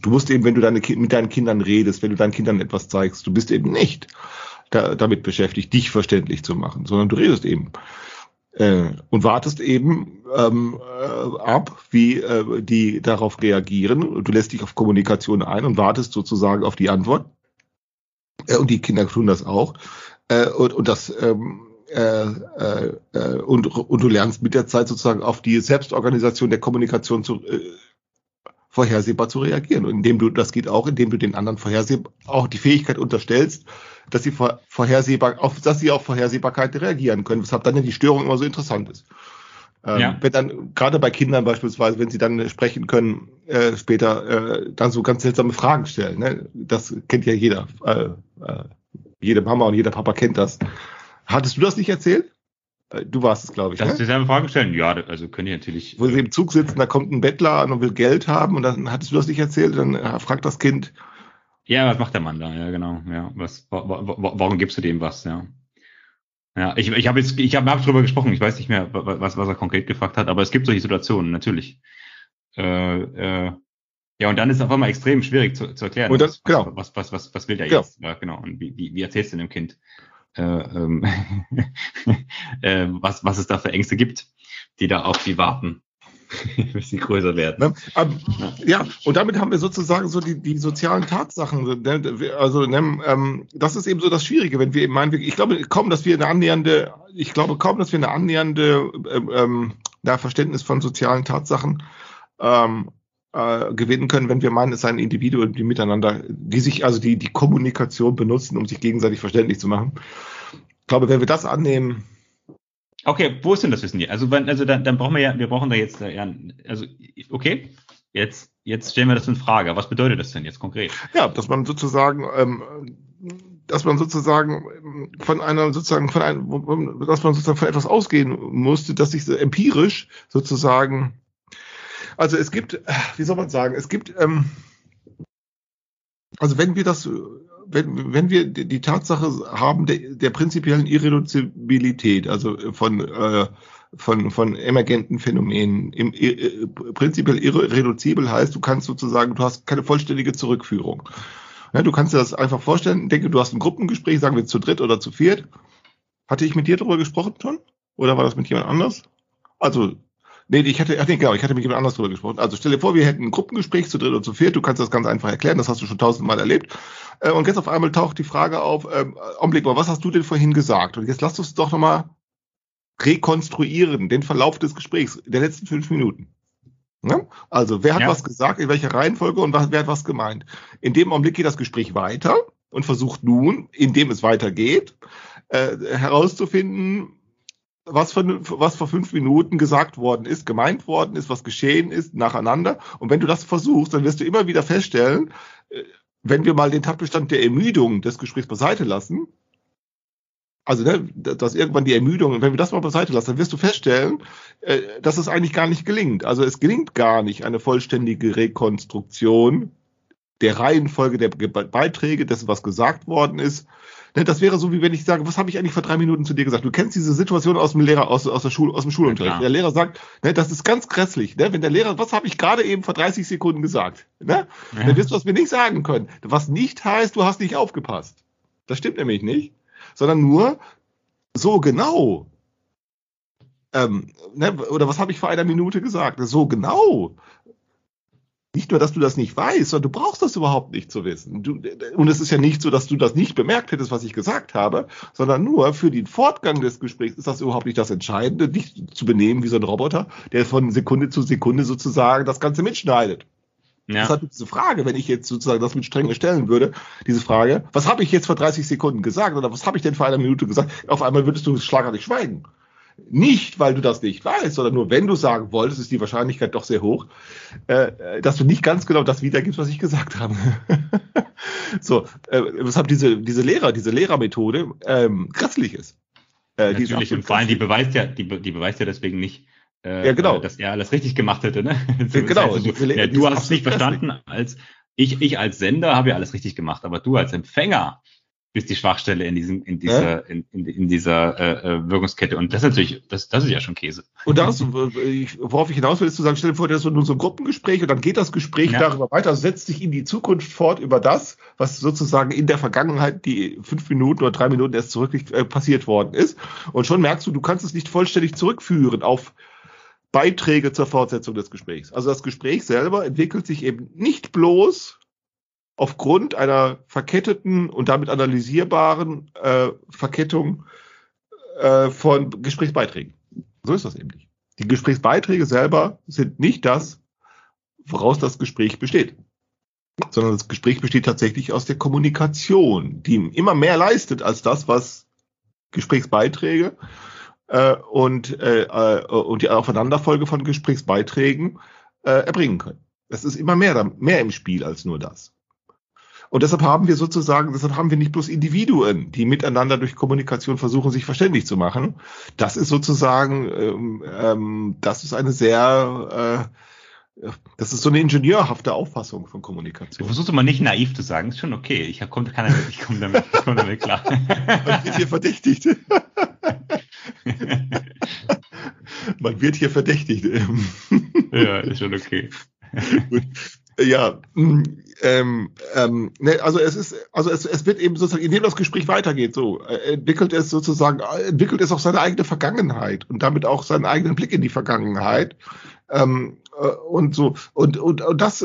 Du musst eben, wenn du deine, mit deinen Kindern redest, wenn du deinen Kindern etwas zeigst, du bist eben nicht da, damit beschäftigt, dich verständlich zu machen, sondern du redest eben äh, und wartest eben ähm, äh, ab, wie äh, die darauf reagieren. Du lässt dich auf Kommunikation ein und wartest sozusagen auf die Antwort. Äh, und die Kinder tun das auch. Äh, und, und das ähm, äh, äh, äh, und, und du lernst mit der Zeit sozusagen auf die Selbstorganisation der Kommunikation zu, äh, vorhersehbar zu reagieren. Und indem du, das geht auch, indem du den anderen vorhersehbar, auch die Fähigkeit unterstellst, dass sie vor, vorhersehbar, auf, dass sie auf Vorhersehbarkeit reagieren können, weshalb dann ja die Störung immer so interessant ist. Ähm, Ja. Wenn dann, gerade bei Kindern beispielsweise, wenn sie dann sprechen können, äh, später äh, dann so ganz seltsame Fragen stellen. Ne? Das kennt ja jeder. Äh, äh, jede Mama und jeder Papa kennt das. Hattest du das nicht erzählt? Äh, Du warst es, glaube ich. Dass ne? selber Fragen stellen? Ja, also können die natürlich. wo sie im Zug sitzen, da kommt ein Bettler an und will Geld haben und dann hattest du das nicht erzählt, dann äh, fragt das Kind, Ja, was macht der Mann da? Ja, genau. Ja, was, wa, wa, wa- warum gibst du dem was? Ja. Ja, ich, ich habe jetzt, ich habe hab drüber gesprochen. Ich weiß nicht mehr, wa- was, was er konkret gefragt hat, aber es gibt solche Situationen natürlich. Äh, äh, ja, und dann ist es auf einmal extrem schwierig zu, zu erklären. Und das- was, genau. was, was, was, was will der Genau. jetzt? Ja, genau. Und wie, wie, wie erzählst du dem Kind, äh, ähm, äh, was, was es da für Ängste gibt, die da auf sie warten, bis sie größer werden. Ne? Ja, und damit haben wir sozusagen so die, die sozialen Tatsachen. Ne? Also ne, ähm, das ist eben so das Schwierige, wenn wir eben meinen, ich glaube kaum, dass wir eine annähernde, ich glaube kaum, dass wir eine annähernde ähm, ähm, na, Verständnis von sozialen Tatsachen ähm, äh, gewinnen können, wenn wir meinen, es seien Individuen, die miteinander, die sich also die die Kommunikation benutzen, um sich gegenseitig verständlich zu machen. Ich glaube, wenn wir das annehmen, Okay, wo ist denn das Wissen hier? Also, wenn, also dann, dann brauchen wir ja, wir brauchen da jetzt, äh, ja, also okay, jetzt, jetzt stellen wir das in Frage. Was bedeutet das denn jetzt konkret? Ja, dass man sozusagen, ähm, dass man sozusagen ähm, von einer sozusagen von einem, dass man sozusagen von etwas ausgehen musste, dass sich empirisch sozusagen, also es gibt, äh, wie soll man sagen, es gibt, ähm, also wenn wir das, wenn, wenn wir die Tatsache haben der, der prinzipiellen Irreduzibilität, also von äh, von, von emergenten Phänomenen. Im, äh, prinzipiell irreduzibel heißt, du kannst sozusagen, du hast keine vollständige Zurückführung. Ja, du kannst dir das einfach vorstellen. Denke, du hast ein Gruppengespräch, sagen wir zu dritt oder zu viert. Hatte ich mit dir darüber gesprochen schon? Oder war das mit jemand anders? Also, nee, ich hatte, ach nee, genau, ich hatte mit jemand anders darüber gesprochen. Also stell dir vor, wir hätten ein Gruppengespräch zu dritt oder zu viert. Du kannst das ganz einfach erklären. Das hast du schon tausendmal erlebt. Äh, Und jetzt auf einmal taucht die Frage auf, ähm, Augenblick mal, was hast du denn vorhin gesagt? Und jetzt lass uns doch nochmal rekonstruieren, den Verlauf des Gesprächs der letzten fünf Minuten. Ne? Also, wer hat Ja. was gesagt, in welcher Reihenfolge und was, wer hat was gemeint? In dem Augenblick geht das Gespräch weiter und versucht nun, indem es weitergeht, äh, herauszufinden, was, für, was vor fünf Minuten gesagt worden ist, gemeint worden ist, was geschehen ist, nacheinander. Und wenn du das versuchst, dann wirst du immer wieder feststellen, äh, wenn wir mal den Tatbestand der Ermüdung des Gesprächs beiseite lassen, also ne, dass irgendwann die Ermüdung, wenn wir das mal beiseite lassen, dann wirst du feststellen, äh, dass es eigentlich gar nicht gelingt. Also es gelingt gar nicht eine vollständige Rekonstruktion der Reihenfolge der Beiträge, dessen was gesagt worden ist. Das wäre so, wie wenn ich sage, was habe ich eigentlich vor drei Minuten zu dir gesagt? Du kennst diese Situation aus dem Lehrer, aus, aus der Schule, aus dem Schulunterricht. Ja, der Lehrer sagt, ne, das ist ganz grässlich, ne? Wenn der Lehrer, was habe ich gerade eben vor 30 Sekunden gesagt? Ne? Ja. Dann wirst du das mir nicht sagen können. Was nicht heißt, du hast nicht aufgepasst. Das stimmt nämlich nicht. Sondern nur so genau. Ähm, ne, oder was habe ich vor einer Minute gesagt? So genau nicht nur, dass du das nicht weißt, sondern du brauchst das überhaupt nicht zu wissen. Du, und es ist ja nicht so, dass du das nicht bemerkt hättest, was ich gesagt habe, sondern nur für den Fortgang des Gesprächs ist das überhaupt nicht das Entscheidende, dich zu benehmen wie so ein Roboter, der von Sekunde zu Sekunde sozusagen das Ganze mitschneidet. Ja. Das hat diese Frage, wenn ich jetzt sozusagen das mit Strenge stellen würde, diese Frage, was habe ich jetzt vor 30 Sekunden gesagt oder was habe ich denn vor einer Minute gesagt? Auf einmal würdest du schlagartig schweigen. Nicht, weil du das nicht weißt, sondern nur, wenn du sagen wolltest, ist die Wahrscheinlichkeit doch sehr hoch, äh, dass du nicht ganz genau das wiedergibst, was ich gesagt habe. so, äh, weshalb diese, diese Lehrer, diese Lehrermethode ähm, grässlich ist. Äh, Natürlich, und vor allem, die beweist ja, die, die beweist ja deswegen nicht, äh, ja, genau. dass er alles richtig gemacht hätte. Ne? So, genau. Das heißt, du, ja, du hast es nicht verstanden, als ich, ich als Sender habe ja alles richtig gemacht, aber du als Empfänger ist die Schwachstelle in diesem, in dieser, ja? in, in, in, dieser äh, äh, Wirkungskette. Und das ist natürlich, das, das ist ja schon Käse. Und das, worauf ich hinaus will, ist zu sagen, stell dir vor, das ist nur so ein Gruppengespräch und dann geht das Gespräch ja. darüber weiter, setzt sich in die Zukunft fort über das, was sozusagen in der Vergangenheit die fünf Minuten oder drei Minuten erst zurück äh, passiert worden ist. Und schon merkst du, du kannst es nicht vollständig zurückführen auf Beiträge zur Fortsetzung des Gesprächs. Also das Gespräch selber entwickelt sich eben nicht bloß aufgrund einer verketteten und damit analysierbaren äh, Verkettung äh, von Gesprächsbeiträgen. So ist das eben nicht. Die Gesprächsbeiträge selber sind nicht das, woraus das Gespräch besteht, sondern das Gespräch besteht tatsächlich aus der Kommunikation, die immer mehr leistet als das, was Gesprächsbeiträge äh, und, äh, äh und die Aufeinanderfolge von Gesprächsbeiträgen äh, erbringen können. Es ist immer mehr, mehr im Spiel als nur das. Und deshalb haben wir sozusagen, deshalb haben wir nicht bloß Individuen, die miteinander durch Kommunikation versuchen, sich verständlich zu machen. Das ist sozusagen, ähm, ähm, das ist eine sehr, äh, das ist so eine ingenieurhafte Auffassung von Kommunikation. Du versuchst immer nicht naiv zu sagen, ist schon okay. Ich komme kann, ich komm damit, ich komm damit klar. Man wird hier verdächtigt. Man wird hier verdächtigt. ja, ist schon okay. Gut. Ja, ähm, ähm, ne, also es ist, also es, es wird eben sozusagen, indem das Gespräch weitergeht, so äh, entwickelt es sozusagen, entwickelt es auch seine eigene Vergangenheit und damit auch seinen eigenen Blick in die Vergangenheit ähm, äh, und so und und, und das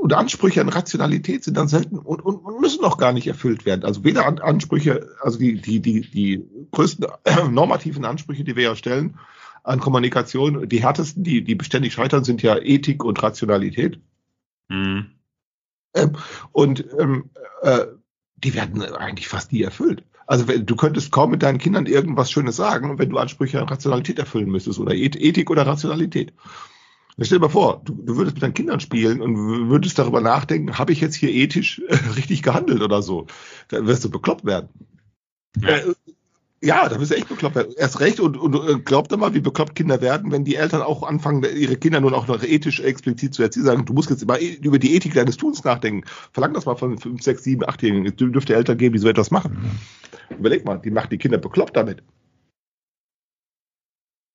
und Ansprüche an Rationalität sind dann selten und, und, und müssen auch gar nicht erfüllt werden. Also weder an, Ansprüche, also die die die die größten äh, normativen Ansprüche, die wir ja stellen an Kommunikation, die härtesten, die die beständig scheitern, sind ja Ethik und Rationalität. Mhm. Ähm, und ähm, äh, die werden eigentlich fast nie erfüllt. Also du könntest kaum mit deinen Kindern irgendwas Schönes sagen, wenn du Ansprüche an Rationalität erfüllen müsstest oder Ethik oder Rationalität. stell dir mal vor, du, du, würdest mit deinen Kindern spielen und würdest darüber nachdenken, habe ich jetzt hier ethisch äh, richtig gehandelt oder so. Dann wirst du bekloppt werden. Ja. Äh, ja, da bist du echt bekloppt. Erst recht und, und, und glaubt doch mal, wie bekloppt Kinder werden, wenn die Eltern auch anfangen, ihre Kinder nur auch noch ethisch explizit zu erziehen, sagen, du musst jetzt immer über die Ethik deines Tuns nachdenken. Verlang das mal von 5, 6, 7, 8-Jährigen. Es dürfte Eltern geben, die so etwas machen. Überleg mal, die machen die Kinder bekloppt damit.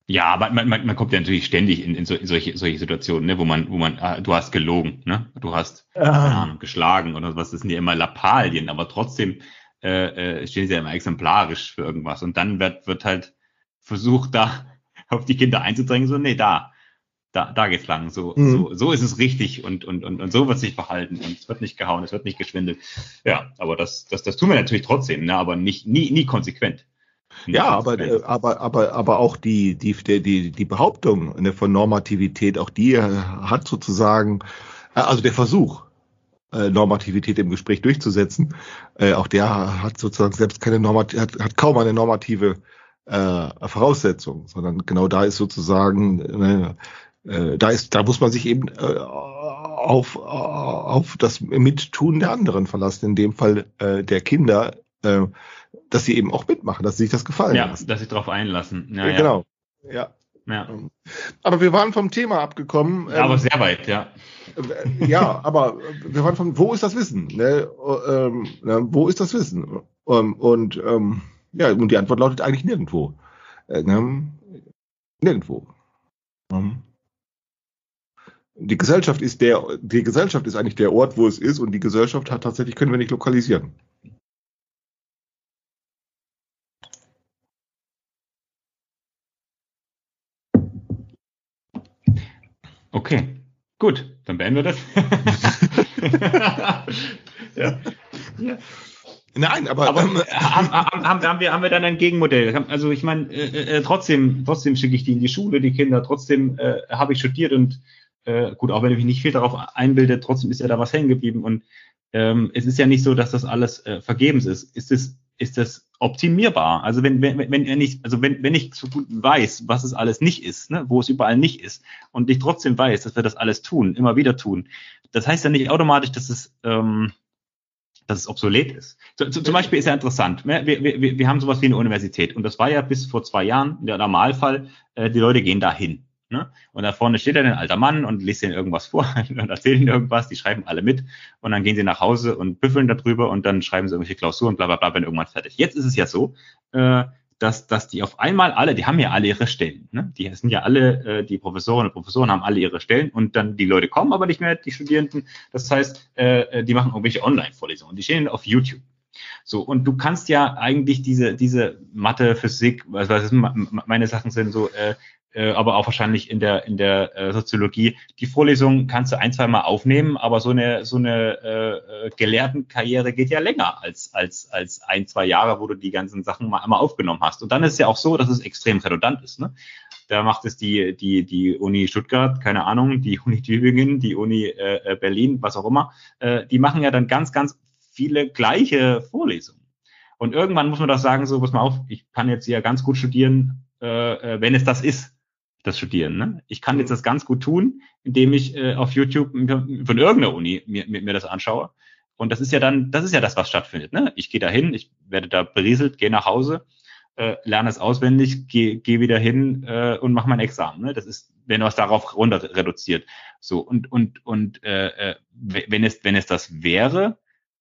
Ja, aber man, man, man kommt ja natürlich ständig in, in, so, in solche, solche Situationen, ne, wo man, wo man, ah, du hast gelogen, ne? Du hast ah. Ahnung, geschlagen oder was, das sind ja immer Lappalien, aber trotzdem äh, äh, stehen sie ja immer exemplarisch für irgendwas. Und dann wird, wird halt versucht, da auf die Kinder einzudrängen, so, nee, da, da, da geht's lang. So, mhm. so, so ist es richtig und, und, und, und so wird sich verhalten und es wird nicht gehauen, es wird nicht geschwindelt. Ja, aber das, das, das tun wir natürlich trotzdem, ne, aber nicht, nie, nie konsequent. ja, aber, äh, aber, aber, aber auch die, die, die, die Behauptung ne, von Normativität, auch die hat sozusagen, also der Versuch, äh, Normativität im Gespräch durchzusetzen. Äh, auch der hat sozusagen selbst keine normative, hat, hat kaum eine normative äh, Voraussetzung, sondern genau da ist sozusagen, äh, äh, da ist, da muss man sich eben äh, auf, auf das Mittun der anderen verlassen, in dem Fall äh, der Kinder, äh, dass sie eben auch mitmachen, dass sie sich das gefallen Ja, lassen. dass sie darauf einlassen. Ja, Ja, ja. genau. Ja. Ja. Aber wir waren vom Thema abgekommen. Aber ähm, sehr weit, ja. äh, ja, aber wir waren von, wo ist das Wissen? Ne? Ähm, ne? Wo ist das Wissen? Ähm, und ähm, ja, und die Antwort lautet eigentlich nirgendwo. Äh, ne? Nirgendwo. Ähm, Die Gesellschaft ist der, die Gesellschaft ist eigentlich der Ort, wo es ist, und die Gesellschaft hat tatsächlich können wir nicht lokalisieren. Okay, gut, dann beenden wir das. ja. ja. Nein, aber, Aber ähm, haben, haben, haben, haben, wir, haben wir dann ein Gegenmodell? Also ich meine, äh, äh, trotzdem, trotzdem schicke ich die in die Schule, die Kinder, trotzdem äh, habe ich studiert und äh, gut, auch wenn ich mich nicht viel darauf einbilde, trotzdem ist ja da was hängen geblieben und ähm, es ist ja nicht so, dass das alles äh, vergebens ist. Ist es ist das optimierbar? Also wenn wenn wenn ich also wenn wenn ich so gut weiß, was es alles nicht ist, ne, wo es überall nicht ist und ich trotzdem weiß, dass wir das alles tun, immer wieder tun, das heißt ja nicht automatisch, dass es ähm, dass es obsolet ist. Zu, zu, zum Beispiel ist ja interessant, ne, wir, wir, wir haben sowas wie eine Universität und das war ja bis vor zwei Jahren der Normalfall, äh, die Leute gehen da hin. Ne? Und da vorne steht dann ein alter Mann und liest ihnen irgendwas vor und erzählt ihnen irgendwas, die schreiben alle mit und dann gehen sie nach Hause und büffeln darüber und dann schreiben sie irgendwelche Klausuren, bla bla bla, werden irgendwann fertig. Jetzt ist es ja so, äh, dass, dass die auf einmal alle, die haben ja alle ihre Stellen. Ne? Die sind ja alle, äh, die Professorinnen und Professoren haben alle ihre Stellen und dann die Leute kommen aber nicht mehr, die Studierenden. Das heißt, äh, die machen irgendwelche Online-Vorlesungen. Die stehen auf YouTube. So, und du kannst ja eigentlich diese, diese Mathe, Physik, was weiß ich, meine Sachen sind so, äh, äh, aber auch wahrscheinlich in der in der äh, Soziologie. Die Vorlesung kannst du ein, zwei Mal aufnehmen, aber so eine so eine äh, äh, Gelehrtenkarriere geht ja länger als als als ein, zwei Jahre, wo du die ganzen Sachen mal einmal aufgenommen hast. Und dann ist es ja auch so, dass es extrem redundant ist. Ne? Da macht es die die die Uni Stuttgart, keine Ahnung, die Uni Tübingen, die Uni äh, Berlin, was auch immer. Äh, die machen ja dann ganz ganz viele gleiche Vorlesungen. Und irgendwann muss man doch sagen, so, pass mal auf, ich kann jetzt hier ganz gut studieren, äh, wenn es das ist das Studieren. Ne? Ich kann jetzt das ganz gut tun, indem ich äh, auf YouTube von irgendeiner Uni mir, mir, mir das anschaue. Und das ist ja dann, das ist ja das, was stattfindet. Ne? Ich gehe da hin, ich werde da berieselt, gehe nach Hause, äh, lerne es auswendig, gehe geh wieder hin äh, und mache mein Examen. Ne? Das ist, wenn man es darauf runter reduziert. So und und und äh, wenn es wenn es das wäre,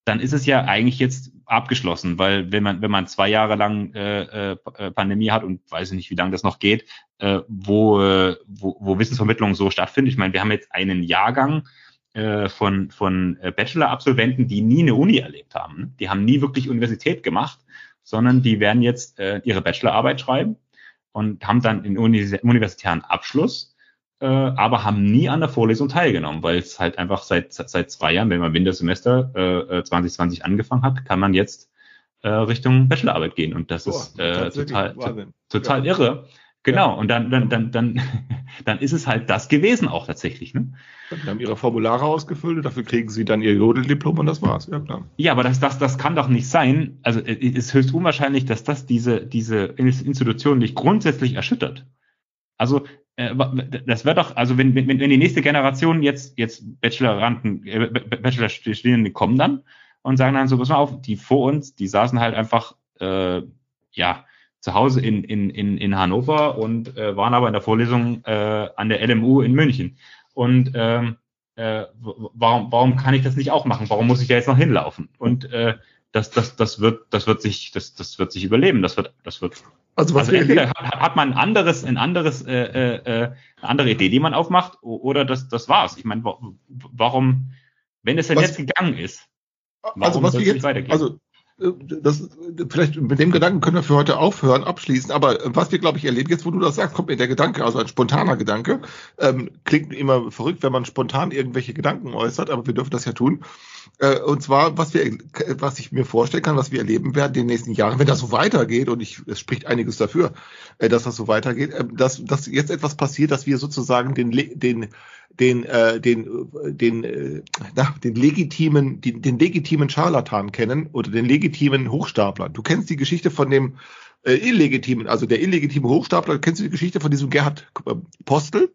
dann ist es ja eigentlich jetzt abgeschlossen, weil wenn man wenn man zwei Jahre lang äh, äh, Pandemie hat und weiß ich nicht, wie lange das noch geht, äh, wo, äh, wo wo Wissensvermittlung so stattfindet. Ich meine, wir haben jetzt einen Jahrgang äh, von von Bachelor-Absolventen, die nie eine Uni erlebt haben. Die haben nie wirklich Universität gemacht, sondern die werden jetzt äh, ihre Bachelorarbeit schreiben und haben dann den Univers universitären Abschluss äh, aber haben nie an der Vorlesung teilgenommen, weil es halt einfach seit seit zwei Jahren, wenn man Wintersemester äh, 2020 angefangen hat, kann man jetzt äh, Richtung Bachelorarbeit gehen und das Boah, ist äh, total Wahnsinn. total Ja. irre. Genau und dann dann dann dann dann ist es halt das gewesen auch tatsächlich. Ne? Die haben ihre Formulare ausgefüllt, dafür kriegen sie dann ihr Jodeldiplom und das war's. Ja, klar. Ja, aber das, das, das kann doch nicht sein. Also es ist höchst unwahrscheinlich, dass das diese, diese Institution nicht grundsätzlich erschüttert. Also äh, das wäre doch, also wenn, wenn, wenn die nächste Generation jetzt, jetzt Bacheloranden, äh, Bachelorstudierende kommen dann und sagen dann so, pass mal auf, die vor uns, die saßen halt einfach, äh, ja, zu Hause in, in, in, in Hannover und äh, waren aber in der Vorlesung äh, an der LMU in München. Und ähm, äh, warum, warum kann ich das nicht auch machen? Warum muss ich da jetzt noch hinlaufen? Und äh, das, das, das wird, das wird sich, das, das wird sich überleben. Das wird, das wird. Also was Also wir entweder hat, man ein anderes, ein anderes, äh, äh, äh, eine andere Idee, die man aufmacht, oder das, das war's. Ich meine, wa- warum, wenn es denn Was- jetzt gegangen ist, also warum was soll wir es jetzt, nicht weitergehen? also äh, das, vielleicht mit dem Gedanken können wir für heute aufhören, abschließen. Aber äh, was wir, glaube ich, erleben, jetzt wo du das sagst, kommt mir der Gedanke, also ein spontaner Gedanke. Ähm, klingt immer verrückt, wenn man spontan irgendwelche Gedanken äußert, aber wir dürfen das ja tun. Äh, und zwar, was wir, was ich mir vorstellen kann, was wir erleben werden in den nächsten Jahren, wenn das so weitergeht, und ich, es spricht einiges dafür, äh, dass das so weitergeht, äh, dass, dass jetzt etwas passiert, dass wir sozusagen den, den, den, äh, den, den, äh, na, den legitimen, den, den legitimen Scharlatan kennen oder den legitimen Hochstapler. Du kennst die Geschichte von dem äh, illegitimen, also der illegitime Hochstapler. Kennst du die Geschichte von diesem Gerhard Postel?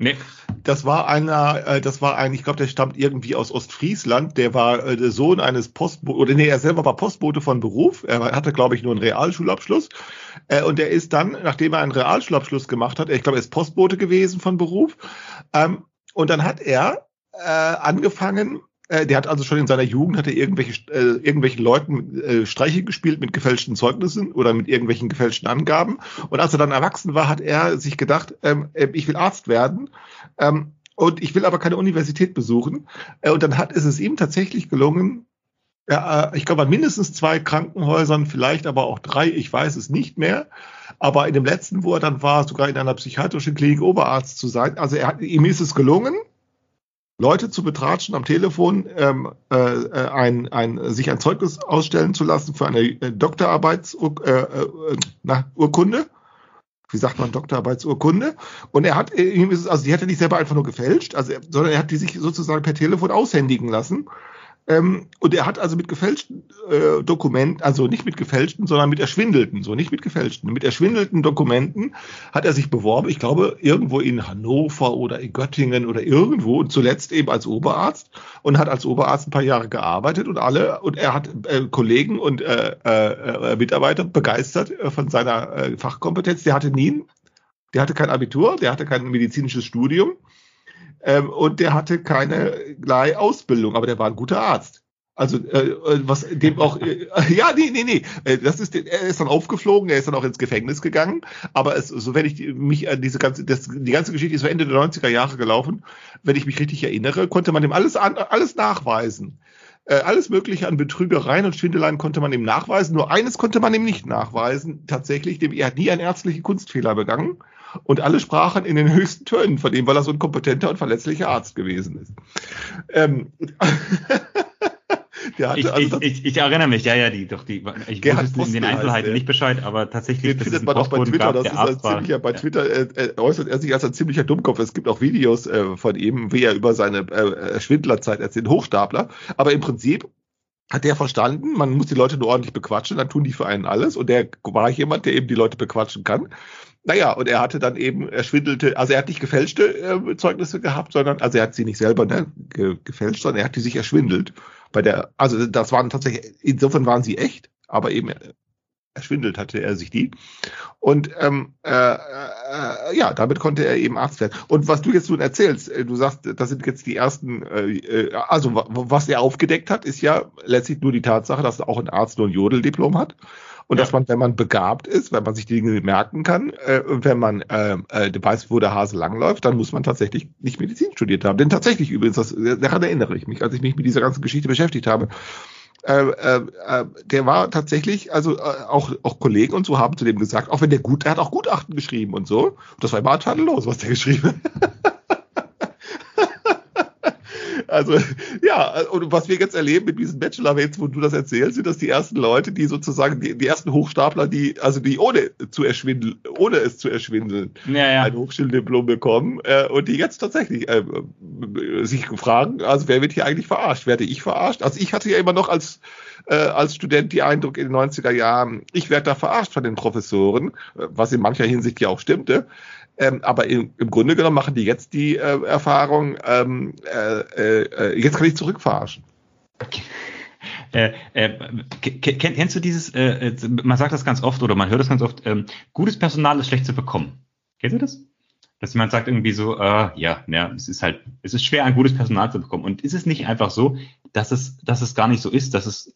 Nee. Das war einer, äh, das war ein, ich glaube, der stammt irgendwie aus Ostfriesland. Der war äh, der Sohn eines Postboten, oder nee, er selber war Postbote von Beruf. Er hatte, glaube ich, nur einen Realschulabschluss. Äh, und er ist dann, nachdem er einen Realschulabschluss gemacht hat, ich glaube, er ist Postbote gewesen von Beruf. Ähm, und dann hat er äh, angefangen, äh, der hat also schon in seiner Jugend hat er irgendwelche äh, irgendwelchen Leuten äh, Streiche gespielt mit gefälschten Zeugnissen oder mit irgendwelchen gefälschten Angaben. Und als er dann erwachsen war, hat er sich gedacht, ähm, äh, ich will Arzt werden. Ähm, und ich will aber keine Universität besuchen. Äh, und dann hat ist es ihm tatsächlich gelungen, ja, ich glaube, an mindestens zwei Krankenhäusern, vielleicht aber auch drei, ich weiß es nicht mehr. Aber in dem letzten, wo er dann war, sogar in einer psychiatrischen Klinik Oberarzt zu sein. Also er ihm ist es gelungen, Leute zu betratschen am Telefon, ähm, äh, äh, ein, ein, sich ein Zeugnis ausstellen zu lassen für eine äh, Doktorarbeitsurkunde. Äh, äh, Urkunde. Wie sagt man Doktorarbeitsurkunde? Und er hat, äh, also die hat er nicht selber einfach nur gefälscht, also, sondern er hat die sich sozusagen per Telefon aushändigen lassen ähm, und er hat also mit gefälschten äh, Dokumenten, also nicht mit gefälschten, sondern mit erschwindelten, so nicht mit gefälschten, mit erschwindelten Dokumenten hat er sich beworben, ich glaube irgendwo in Hannover oder in Göttingen oder irgendwo und zuletzt eben als Oberarzt und hat als Oberarzt ein paar Jahre gearbeitet und alle und er hat äh, Kollegen und äh, äh, Mitarbeiter begeistert äh, von seiner äh, Fachkompetenz. Der hatte nie, der hatte kein Abitur, der hatte kein medizinisches Studium ähm, und der hatte keinerlei Ausbildung, aber der war ein guter Arzt. Also äh, äh was dem auch äh, ja nee nee nee. Äh, das ist er ist dann aufgeflogen er ist dann auch ins Gefängnis gegangen. Aber es, so wenn ich mich an diese ganze das, die ganze Geschichte ist so Ende der 90er Jahre gelaufen. Wenn ich mich richtig erinnere konnte man dem alles an, alles nachweisen. Äh, alles mögliche an Betrügereien und Schwindeleien konnte man ihm nachweisen. Nur eines konnte man ihm nicht nachweisen. Tatsächlich dem er hat nie einen ärztlichen Kunstfehler begangen und alle sprachen in den höchsten Tönen von ihm, weil er so ein kompetenter und verletzlicher Arzt gewesen ist. Ähm, ich, also ich, ich, ich, erinnere mich, ja, ja, die, doch, die, ich wusste in den Einzelheiten nicht Bescheid, aber tatsächlich, den findet man auch bei Twitter, gab, das ist ein ziemlicher, bei Twitter äh, äh, äußert er sich als ein ziemlicher Dummkopf. Es gibt auch Videos äh, von ihm, wie er über seine äh, Schwindlerzeit erzählt, Hochstapler, aber im Prinzip hat der verstanden, man muss die Leute nur ordentlich bequatschen, dann tun die für einen alles und der war jemand, der eben die Leute bequatschen kann. Naja, und er hatte dann eben, er schwindelte, also er hat nicht gefälschte äh, Zeugnisse gehabt, sondern, also er hat sie nicht selber ne, ge, gefälscht, sondern er hat die sich erschwindelt. Bei der, also das waren tatsächlich, insofern waren sie echt, aber eben erschwindelt hatte er sich die. Und ähm, äh, äh, ja, damit konnte er eben Arzt werden. Und was du jetzt nun erzählst, äh, du sagst, das sind jetzt die ersten, äh, äh also was er aufgedeckt hat, ist ja letztlich nur die Tatsache, dass auch ein Arzt nur ein Jodeldiplom hat. Und ja. dass man, wenn man begabt ist, wenn man sich die Dinge merken kann, äh, wenn man äh, äh, weiß, wo der Hase langläuft, dann muss man tatsächlich nicht Medizin studiert haben. Denn tatsächlich übrigens, das, daran erinnere ich mich, als ich mich mit dieser ganzen Geschichte beschäftigt habe, äh, äh, äh der war tatsächlich, also äh, auch, auch Kollegen und so haben zu dem gesagt, auch wenn der gut, er hat auch Gutachten geschrieben und so. Und das war immer tadellos, was der geschrieben hat. Also, ja, und was wir jetzt erleben mit diesen Bachelor, jetzt, wo du das erzählst, sind das die ersten Leute, die sozusagen, die, die ersten Hochstapler, die, also die ohne zu erschwindeln, ohne es zu erschwindeln, ja, ja. ein Hochschuldiplom bekommen, äh, und die jetzt tatsächlich äh, sich fragen, also wer wird hier eigentlich verarscht? Werde ich verarscht? Also ich hatte ja immer noch als äh, als Student die Eindruck in den 90er Jahren, ich werde da verarscht von den Professoren, was in mancher Hinsicht ja auch stimmte. Ähm, aber im, im, Grunde genommen machen die jetzt die äh, Erfahrung, ähm, äh, äh, jetzt kann ich zurückverarschen. Okay. Äh, äh, kennst du dieses, äh, äh, man sagt das ganz oft oder man hört das ganz oft, ähm, gutes Personal ist schlecht zu bekommen. Kennst du das? Dass jemand sagt irgendwie so, äh, ja, ja, es ist halt, es ist schwer, ein gutes Personal zu bekommen. Und ist es nicht einfach so, dass es, dass es gar nicht so ist, dass es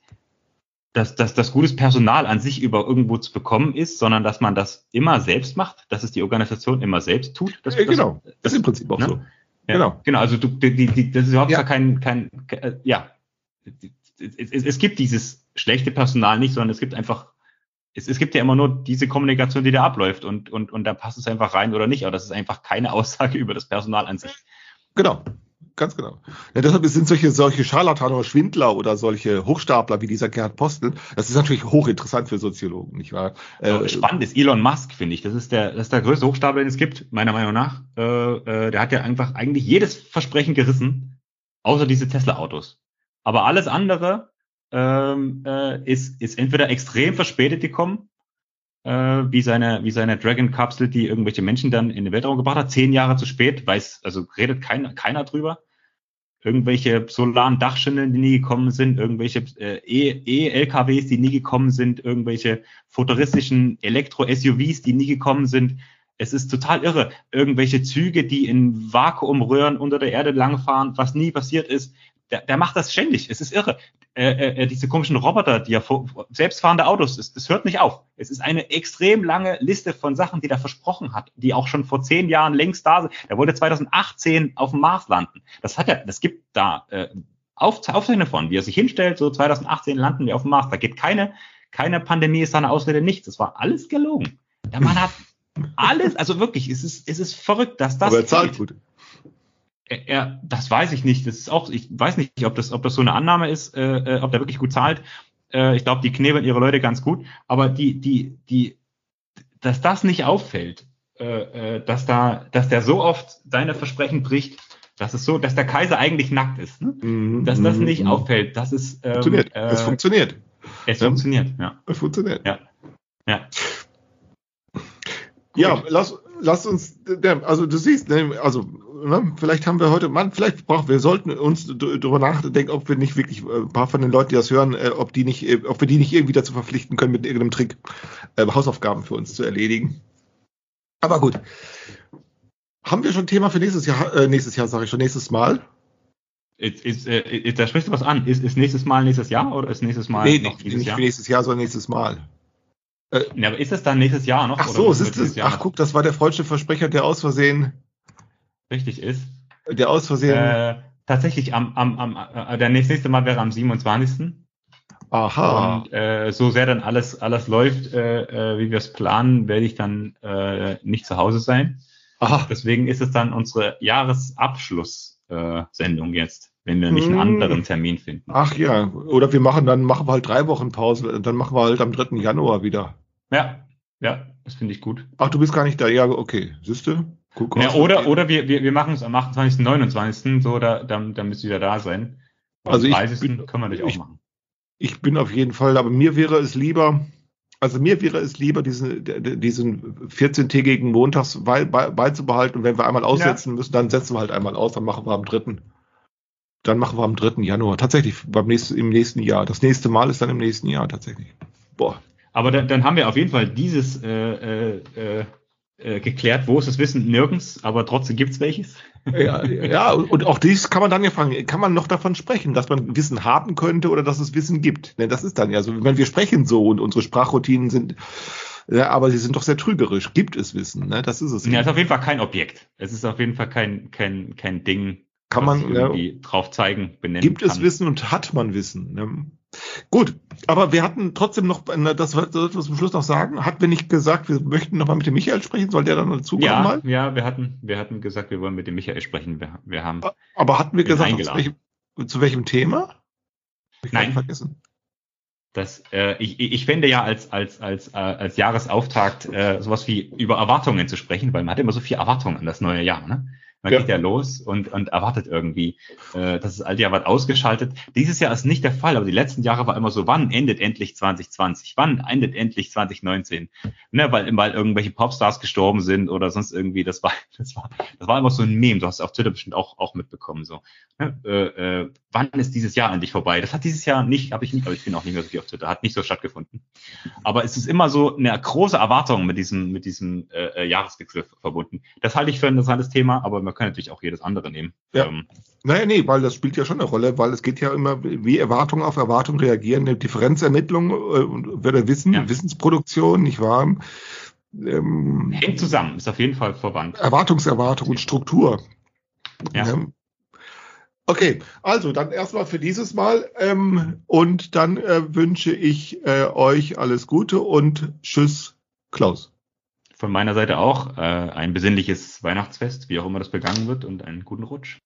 dass, dass das gutes Personal an sich über irgendwo zu bekommen ist, sondern dass man das immer selbst macht, dass es die Organisation immer selbst tut. Das, ja, genau, das, das ist im Prinzip auch ne? so. Ja, genau. Genau, also du, die, die, das ist überhaupt ja. kein, kein, kein, äh, ja, es, es, es gibt dieses schlechte Personal nicht, sondern es gibt einfach, es, es gibt ja immer nur diese Kommunikation, die da abläuft und, und, und da passt es einfach rein oder nicht, aber das ist einfach keine Aussage über das Personal an sich. Genau, ganz genau. Ja, deshalb sind solche, solche Scharlatane oder Schwindler oder solche Hochstapler wie dieser Gerhard Postel, das ist natürlich hochinteressant für Soziologen, nicht wahr? Äh, Spannend ist Elon Musk, finde ich. Das ist der, das ist der größte Hochstapler, den es gibt, meiner Meinung nach. Äh, äh, der hat ja einfach eigentlich jedes Versprechen gerissen, außer diese Tesla-Autos. Aber alles andere ähm, äh, ist, ist entweder extrem verspätet gekommen, wie seine, wie seine Dragon-Kapsel, die irgendwelche Menschen dann in den Weltraum gebracht hat, zehn Jahre zu spät, weiß, also redet kein, keiner drüber. Irgendwelche solaren Dachschindeln, die nie gekommen sind, irgendwelche äh, E-LKWs, die nie gekommen sind, irgendwelche futuristischen Elektro-SUVs, die nie gekommen sind. Es ist total irre. Irgendwelche Züge, die in Vakuumröhren unter der Erde langfahren, was nie passiert ist der, der macht das ständig. Es ist irre. Äh, äh, diese komischen Roboter, die ja selbstfahrende Autos, das, das hört nicht auf. Es ist eine extrem lange Liste von Sachen, die er versprochen hat, die auch schon vor zehn Jahren längst da sind. Er wollte 2018 auf dem Mars landen. Das hat er, das gibt da äh, auf, Aufzeichnungen von, wie er sich hinstellt, so 2018 landen wir auf dem Mars. Da geht keine, keine Pandemie ist da eine Ausrede, nichts. Das war alles gelogen. Der Mann hat alles, also wirklich, es ist, es ist verrückt, dass das. Aber er zahlt gut er, das weiß ich nicht. Das ist auch, ich weiß nicht, ob das, ob das so eine Annahme ist, äh, äh ob der wirklich gut zahlt. Äh, ich glaube, die knebeln ihre Leute ganz gut. Aber die, die, die, dass das nicht auffällt, äh, äh, dass da, dass der so oft seine Versprechen bricht, dass es so, dass der Kaiser eigentlich nackt ist, ne? Mhm, dass das mhm, nicht mhm. auffällt, das ist ähm, funktioniert. Äh, es funktioniert. Es ja. funktioniert, ja. Es funktioniert. Ja. Ja. Ja, lass, lass uns, also du siehst, ne, also ne, vielleicht haben wir heute, man, vielleicht brauchen wir sollten uns darüber nachdenken, ob wir nicht wirklich äh, ein paar von den Leuten, die das hören, äh, ob die nicht, äh, ob wir die nicht irgendwie dazu verpflichten können, mit irgendeinem Trick äh, Hausaufgaben für uns zu erledigen. Aber gut. Haben wir schon ein Thema für nächstes Jahr, äh, nächstes Jahr sage ich schon, nächstes Mal? Ist, ist, äh, da sprichst du was an. Ist, ist nächstes Mal nächstes Jahr oder ist nächstes Mal nee, noch dieses nicht Jahr? nächstes Jahr, sondern nächstes Mal. Äh, ja, aber ist es dann nächstes Jahr noch? Ach so, es ist es. Ach, guck, das war der falsche Versprecher, der aus Versehen richtig ist. Der aus Versehen. Äh, tatsächlich am, am, am äh, der nächste Mal wäre am 27. Aha. Und äh, so sehr dann alles alles läuft, äh, äh, wie wir es planen, werde ich dann äh, nicht zu Hause sein. Aha. Deswegen ist es dann unsere Jahresabschluss-Sendung äh, jetzt, wenn wir nicht einen hm. anderen Termin finden. Ach ja, oder wir machen dann machen wir halt drei Wochen Pause, dann machen wir halt am 3. Januar wieder. Ja, ja, das finde ich gut. Ach, du bist gar nicht da. Ja, okay. Siehst du? Guck ja, oder, oder wir, wir, wir machen es am 28., 29. so, da, dann, dann müsst ihr wieder da sein. Am also 30. Bin, können wir nicht auch machen. Ich bin auf jeden Fall, aber mir wäre es lieber, also mir wäre es lieber, diesen, diesen 14-tägigen Montags bei, bei, beizubehalten. Und wenn wir einmal aussetzen ja. müssen, dann setzen wir halt einmal aus, dann machen wir am 3. Dann machen wir am 3. Januar. Tatsächlich, beim nächsten, im nächsten Jahr. Das nächste Mal ist dann im nächsten Jahr tatsächlich. Boah. Aber dann, dann haben wir auf jeden Fall dieses äh, äh, äh geklärt, wo ist das Wissen? Nirgends, aber trotzdem gibt's welches. Ja, ja, und auch dies kann man dann ja fragen, kann man noch davon sprechen, dass man Wissen haben könnte oder dass es Wissen gibt? Ne, das ist dann ja so, wenn wir sprechen so und unsere Sprachroutinen sind, ja, aber sie sind doch sehr trügerisch. Gibt es Wissen? Ne? Das ist es. Ja, es ist auf jeden Fall kein Objekt. Es ist auf jeden Fall kein, kein, kein Ding, kann man irgendwie ja, drauf zeigen, benennen Gibt kann. es Wissen und hat man Wissen? Ne? Gut, aber wir hatten trotzdem noch, das sollten wir zum Schluss noch sagen, hatten wir nicht gesagt, wir möchten noch mal mit dem Michael sprechen, soll der dann dazu kommen ja, mal? Ja, wir hatten, wir hatten gesagt, wir wollen mit dem Michael sprechen. Wir, wir haben. Aber hatten wir gesagt, zu welchem, zu welchem, Thema? Ich Nein. Vergessen. Das, äh, ich, ich fände ja als, als, als, äh, als Jahresauftakt äh, sowas wie über Erwartungen zu sprechen, weil man hat immer so viel Erwartungen an das neue Jahr. Ne? Man ja. geht ja los und, und erwartet irgendwie, äh, dass das alte Jahr wird ausgeschaltet. Dieses Jahr ist nicht der Fall, aber die letzten Jahre war immer so, wann endet endlich 2020? Wann endet endlich 2019? Ne, weil, weil irgendwelche Popstars gestorben sind oder sonst irgendwie, das war, das war, das war immer so ein Meme. Du hast es auf Twitter bestimmt auch, auch mitbekommen, so. Ne, äh, äh, wann ist dieses Jahr endlich vorbei? Das hat dieses Jahr nicht, habe ich nicht, aber ich bin auch nicht mehr so viel auf Twitter, hat nicht so stattgefunden. Aber es ist immer so eine große Erwartung mit diesem, mit diesem äh, äh Jahreswechsel verbunden. Das halte ich für ein interessantes Thema, aber man kann natürlich auch jedes andere nehmen. Ja. Ähm, naja, nee, weil das spielt ja schon eine Rolle, weil es geht ja immer, wie Erwartung auf Erwartung reagieren, eine Differenzermittlung, äh, würde Wissen, ja. Wissensproduktion, nicht wahr? Ähm, Hängt zusammen, ist auf jeden Fall verwandt. Erwartungserwartung und Struktur. Ja. ja. Okay, also dann erstmal für dieses Mal ähm, und dann äh, wünsche ich äh, euch alles Gute und Tschüss, Klaus von meiner Seite auch äh, ein besinnliches Weihnachtsfest, wie auch immer das begangen wird, und einen guten Rutsch.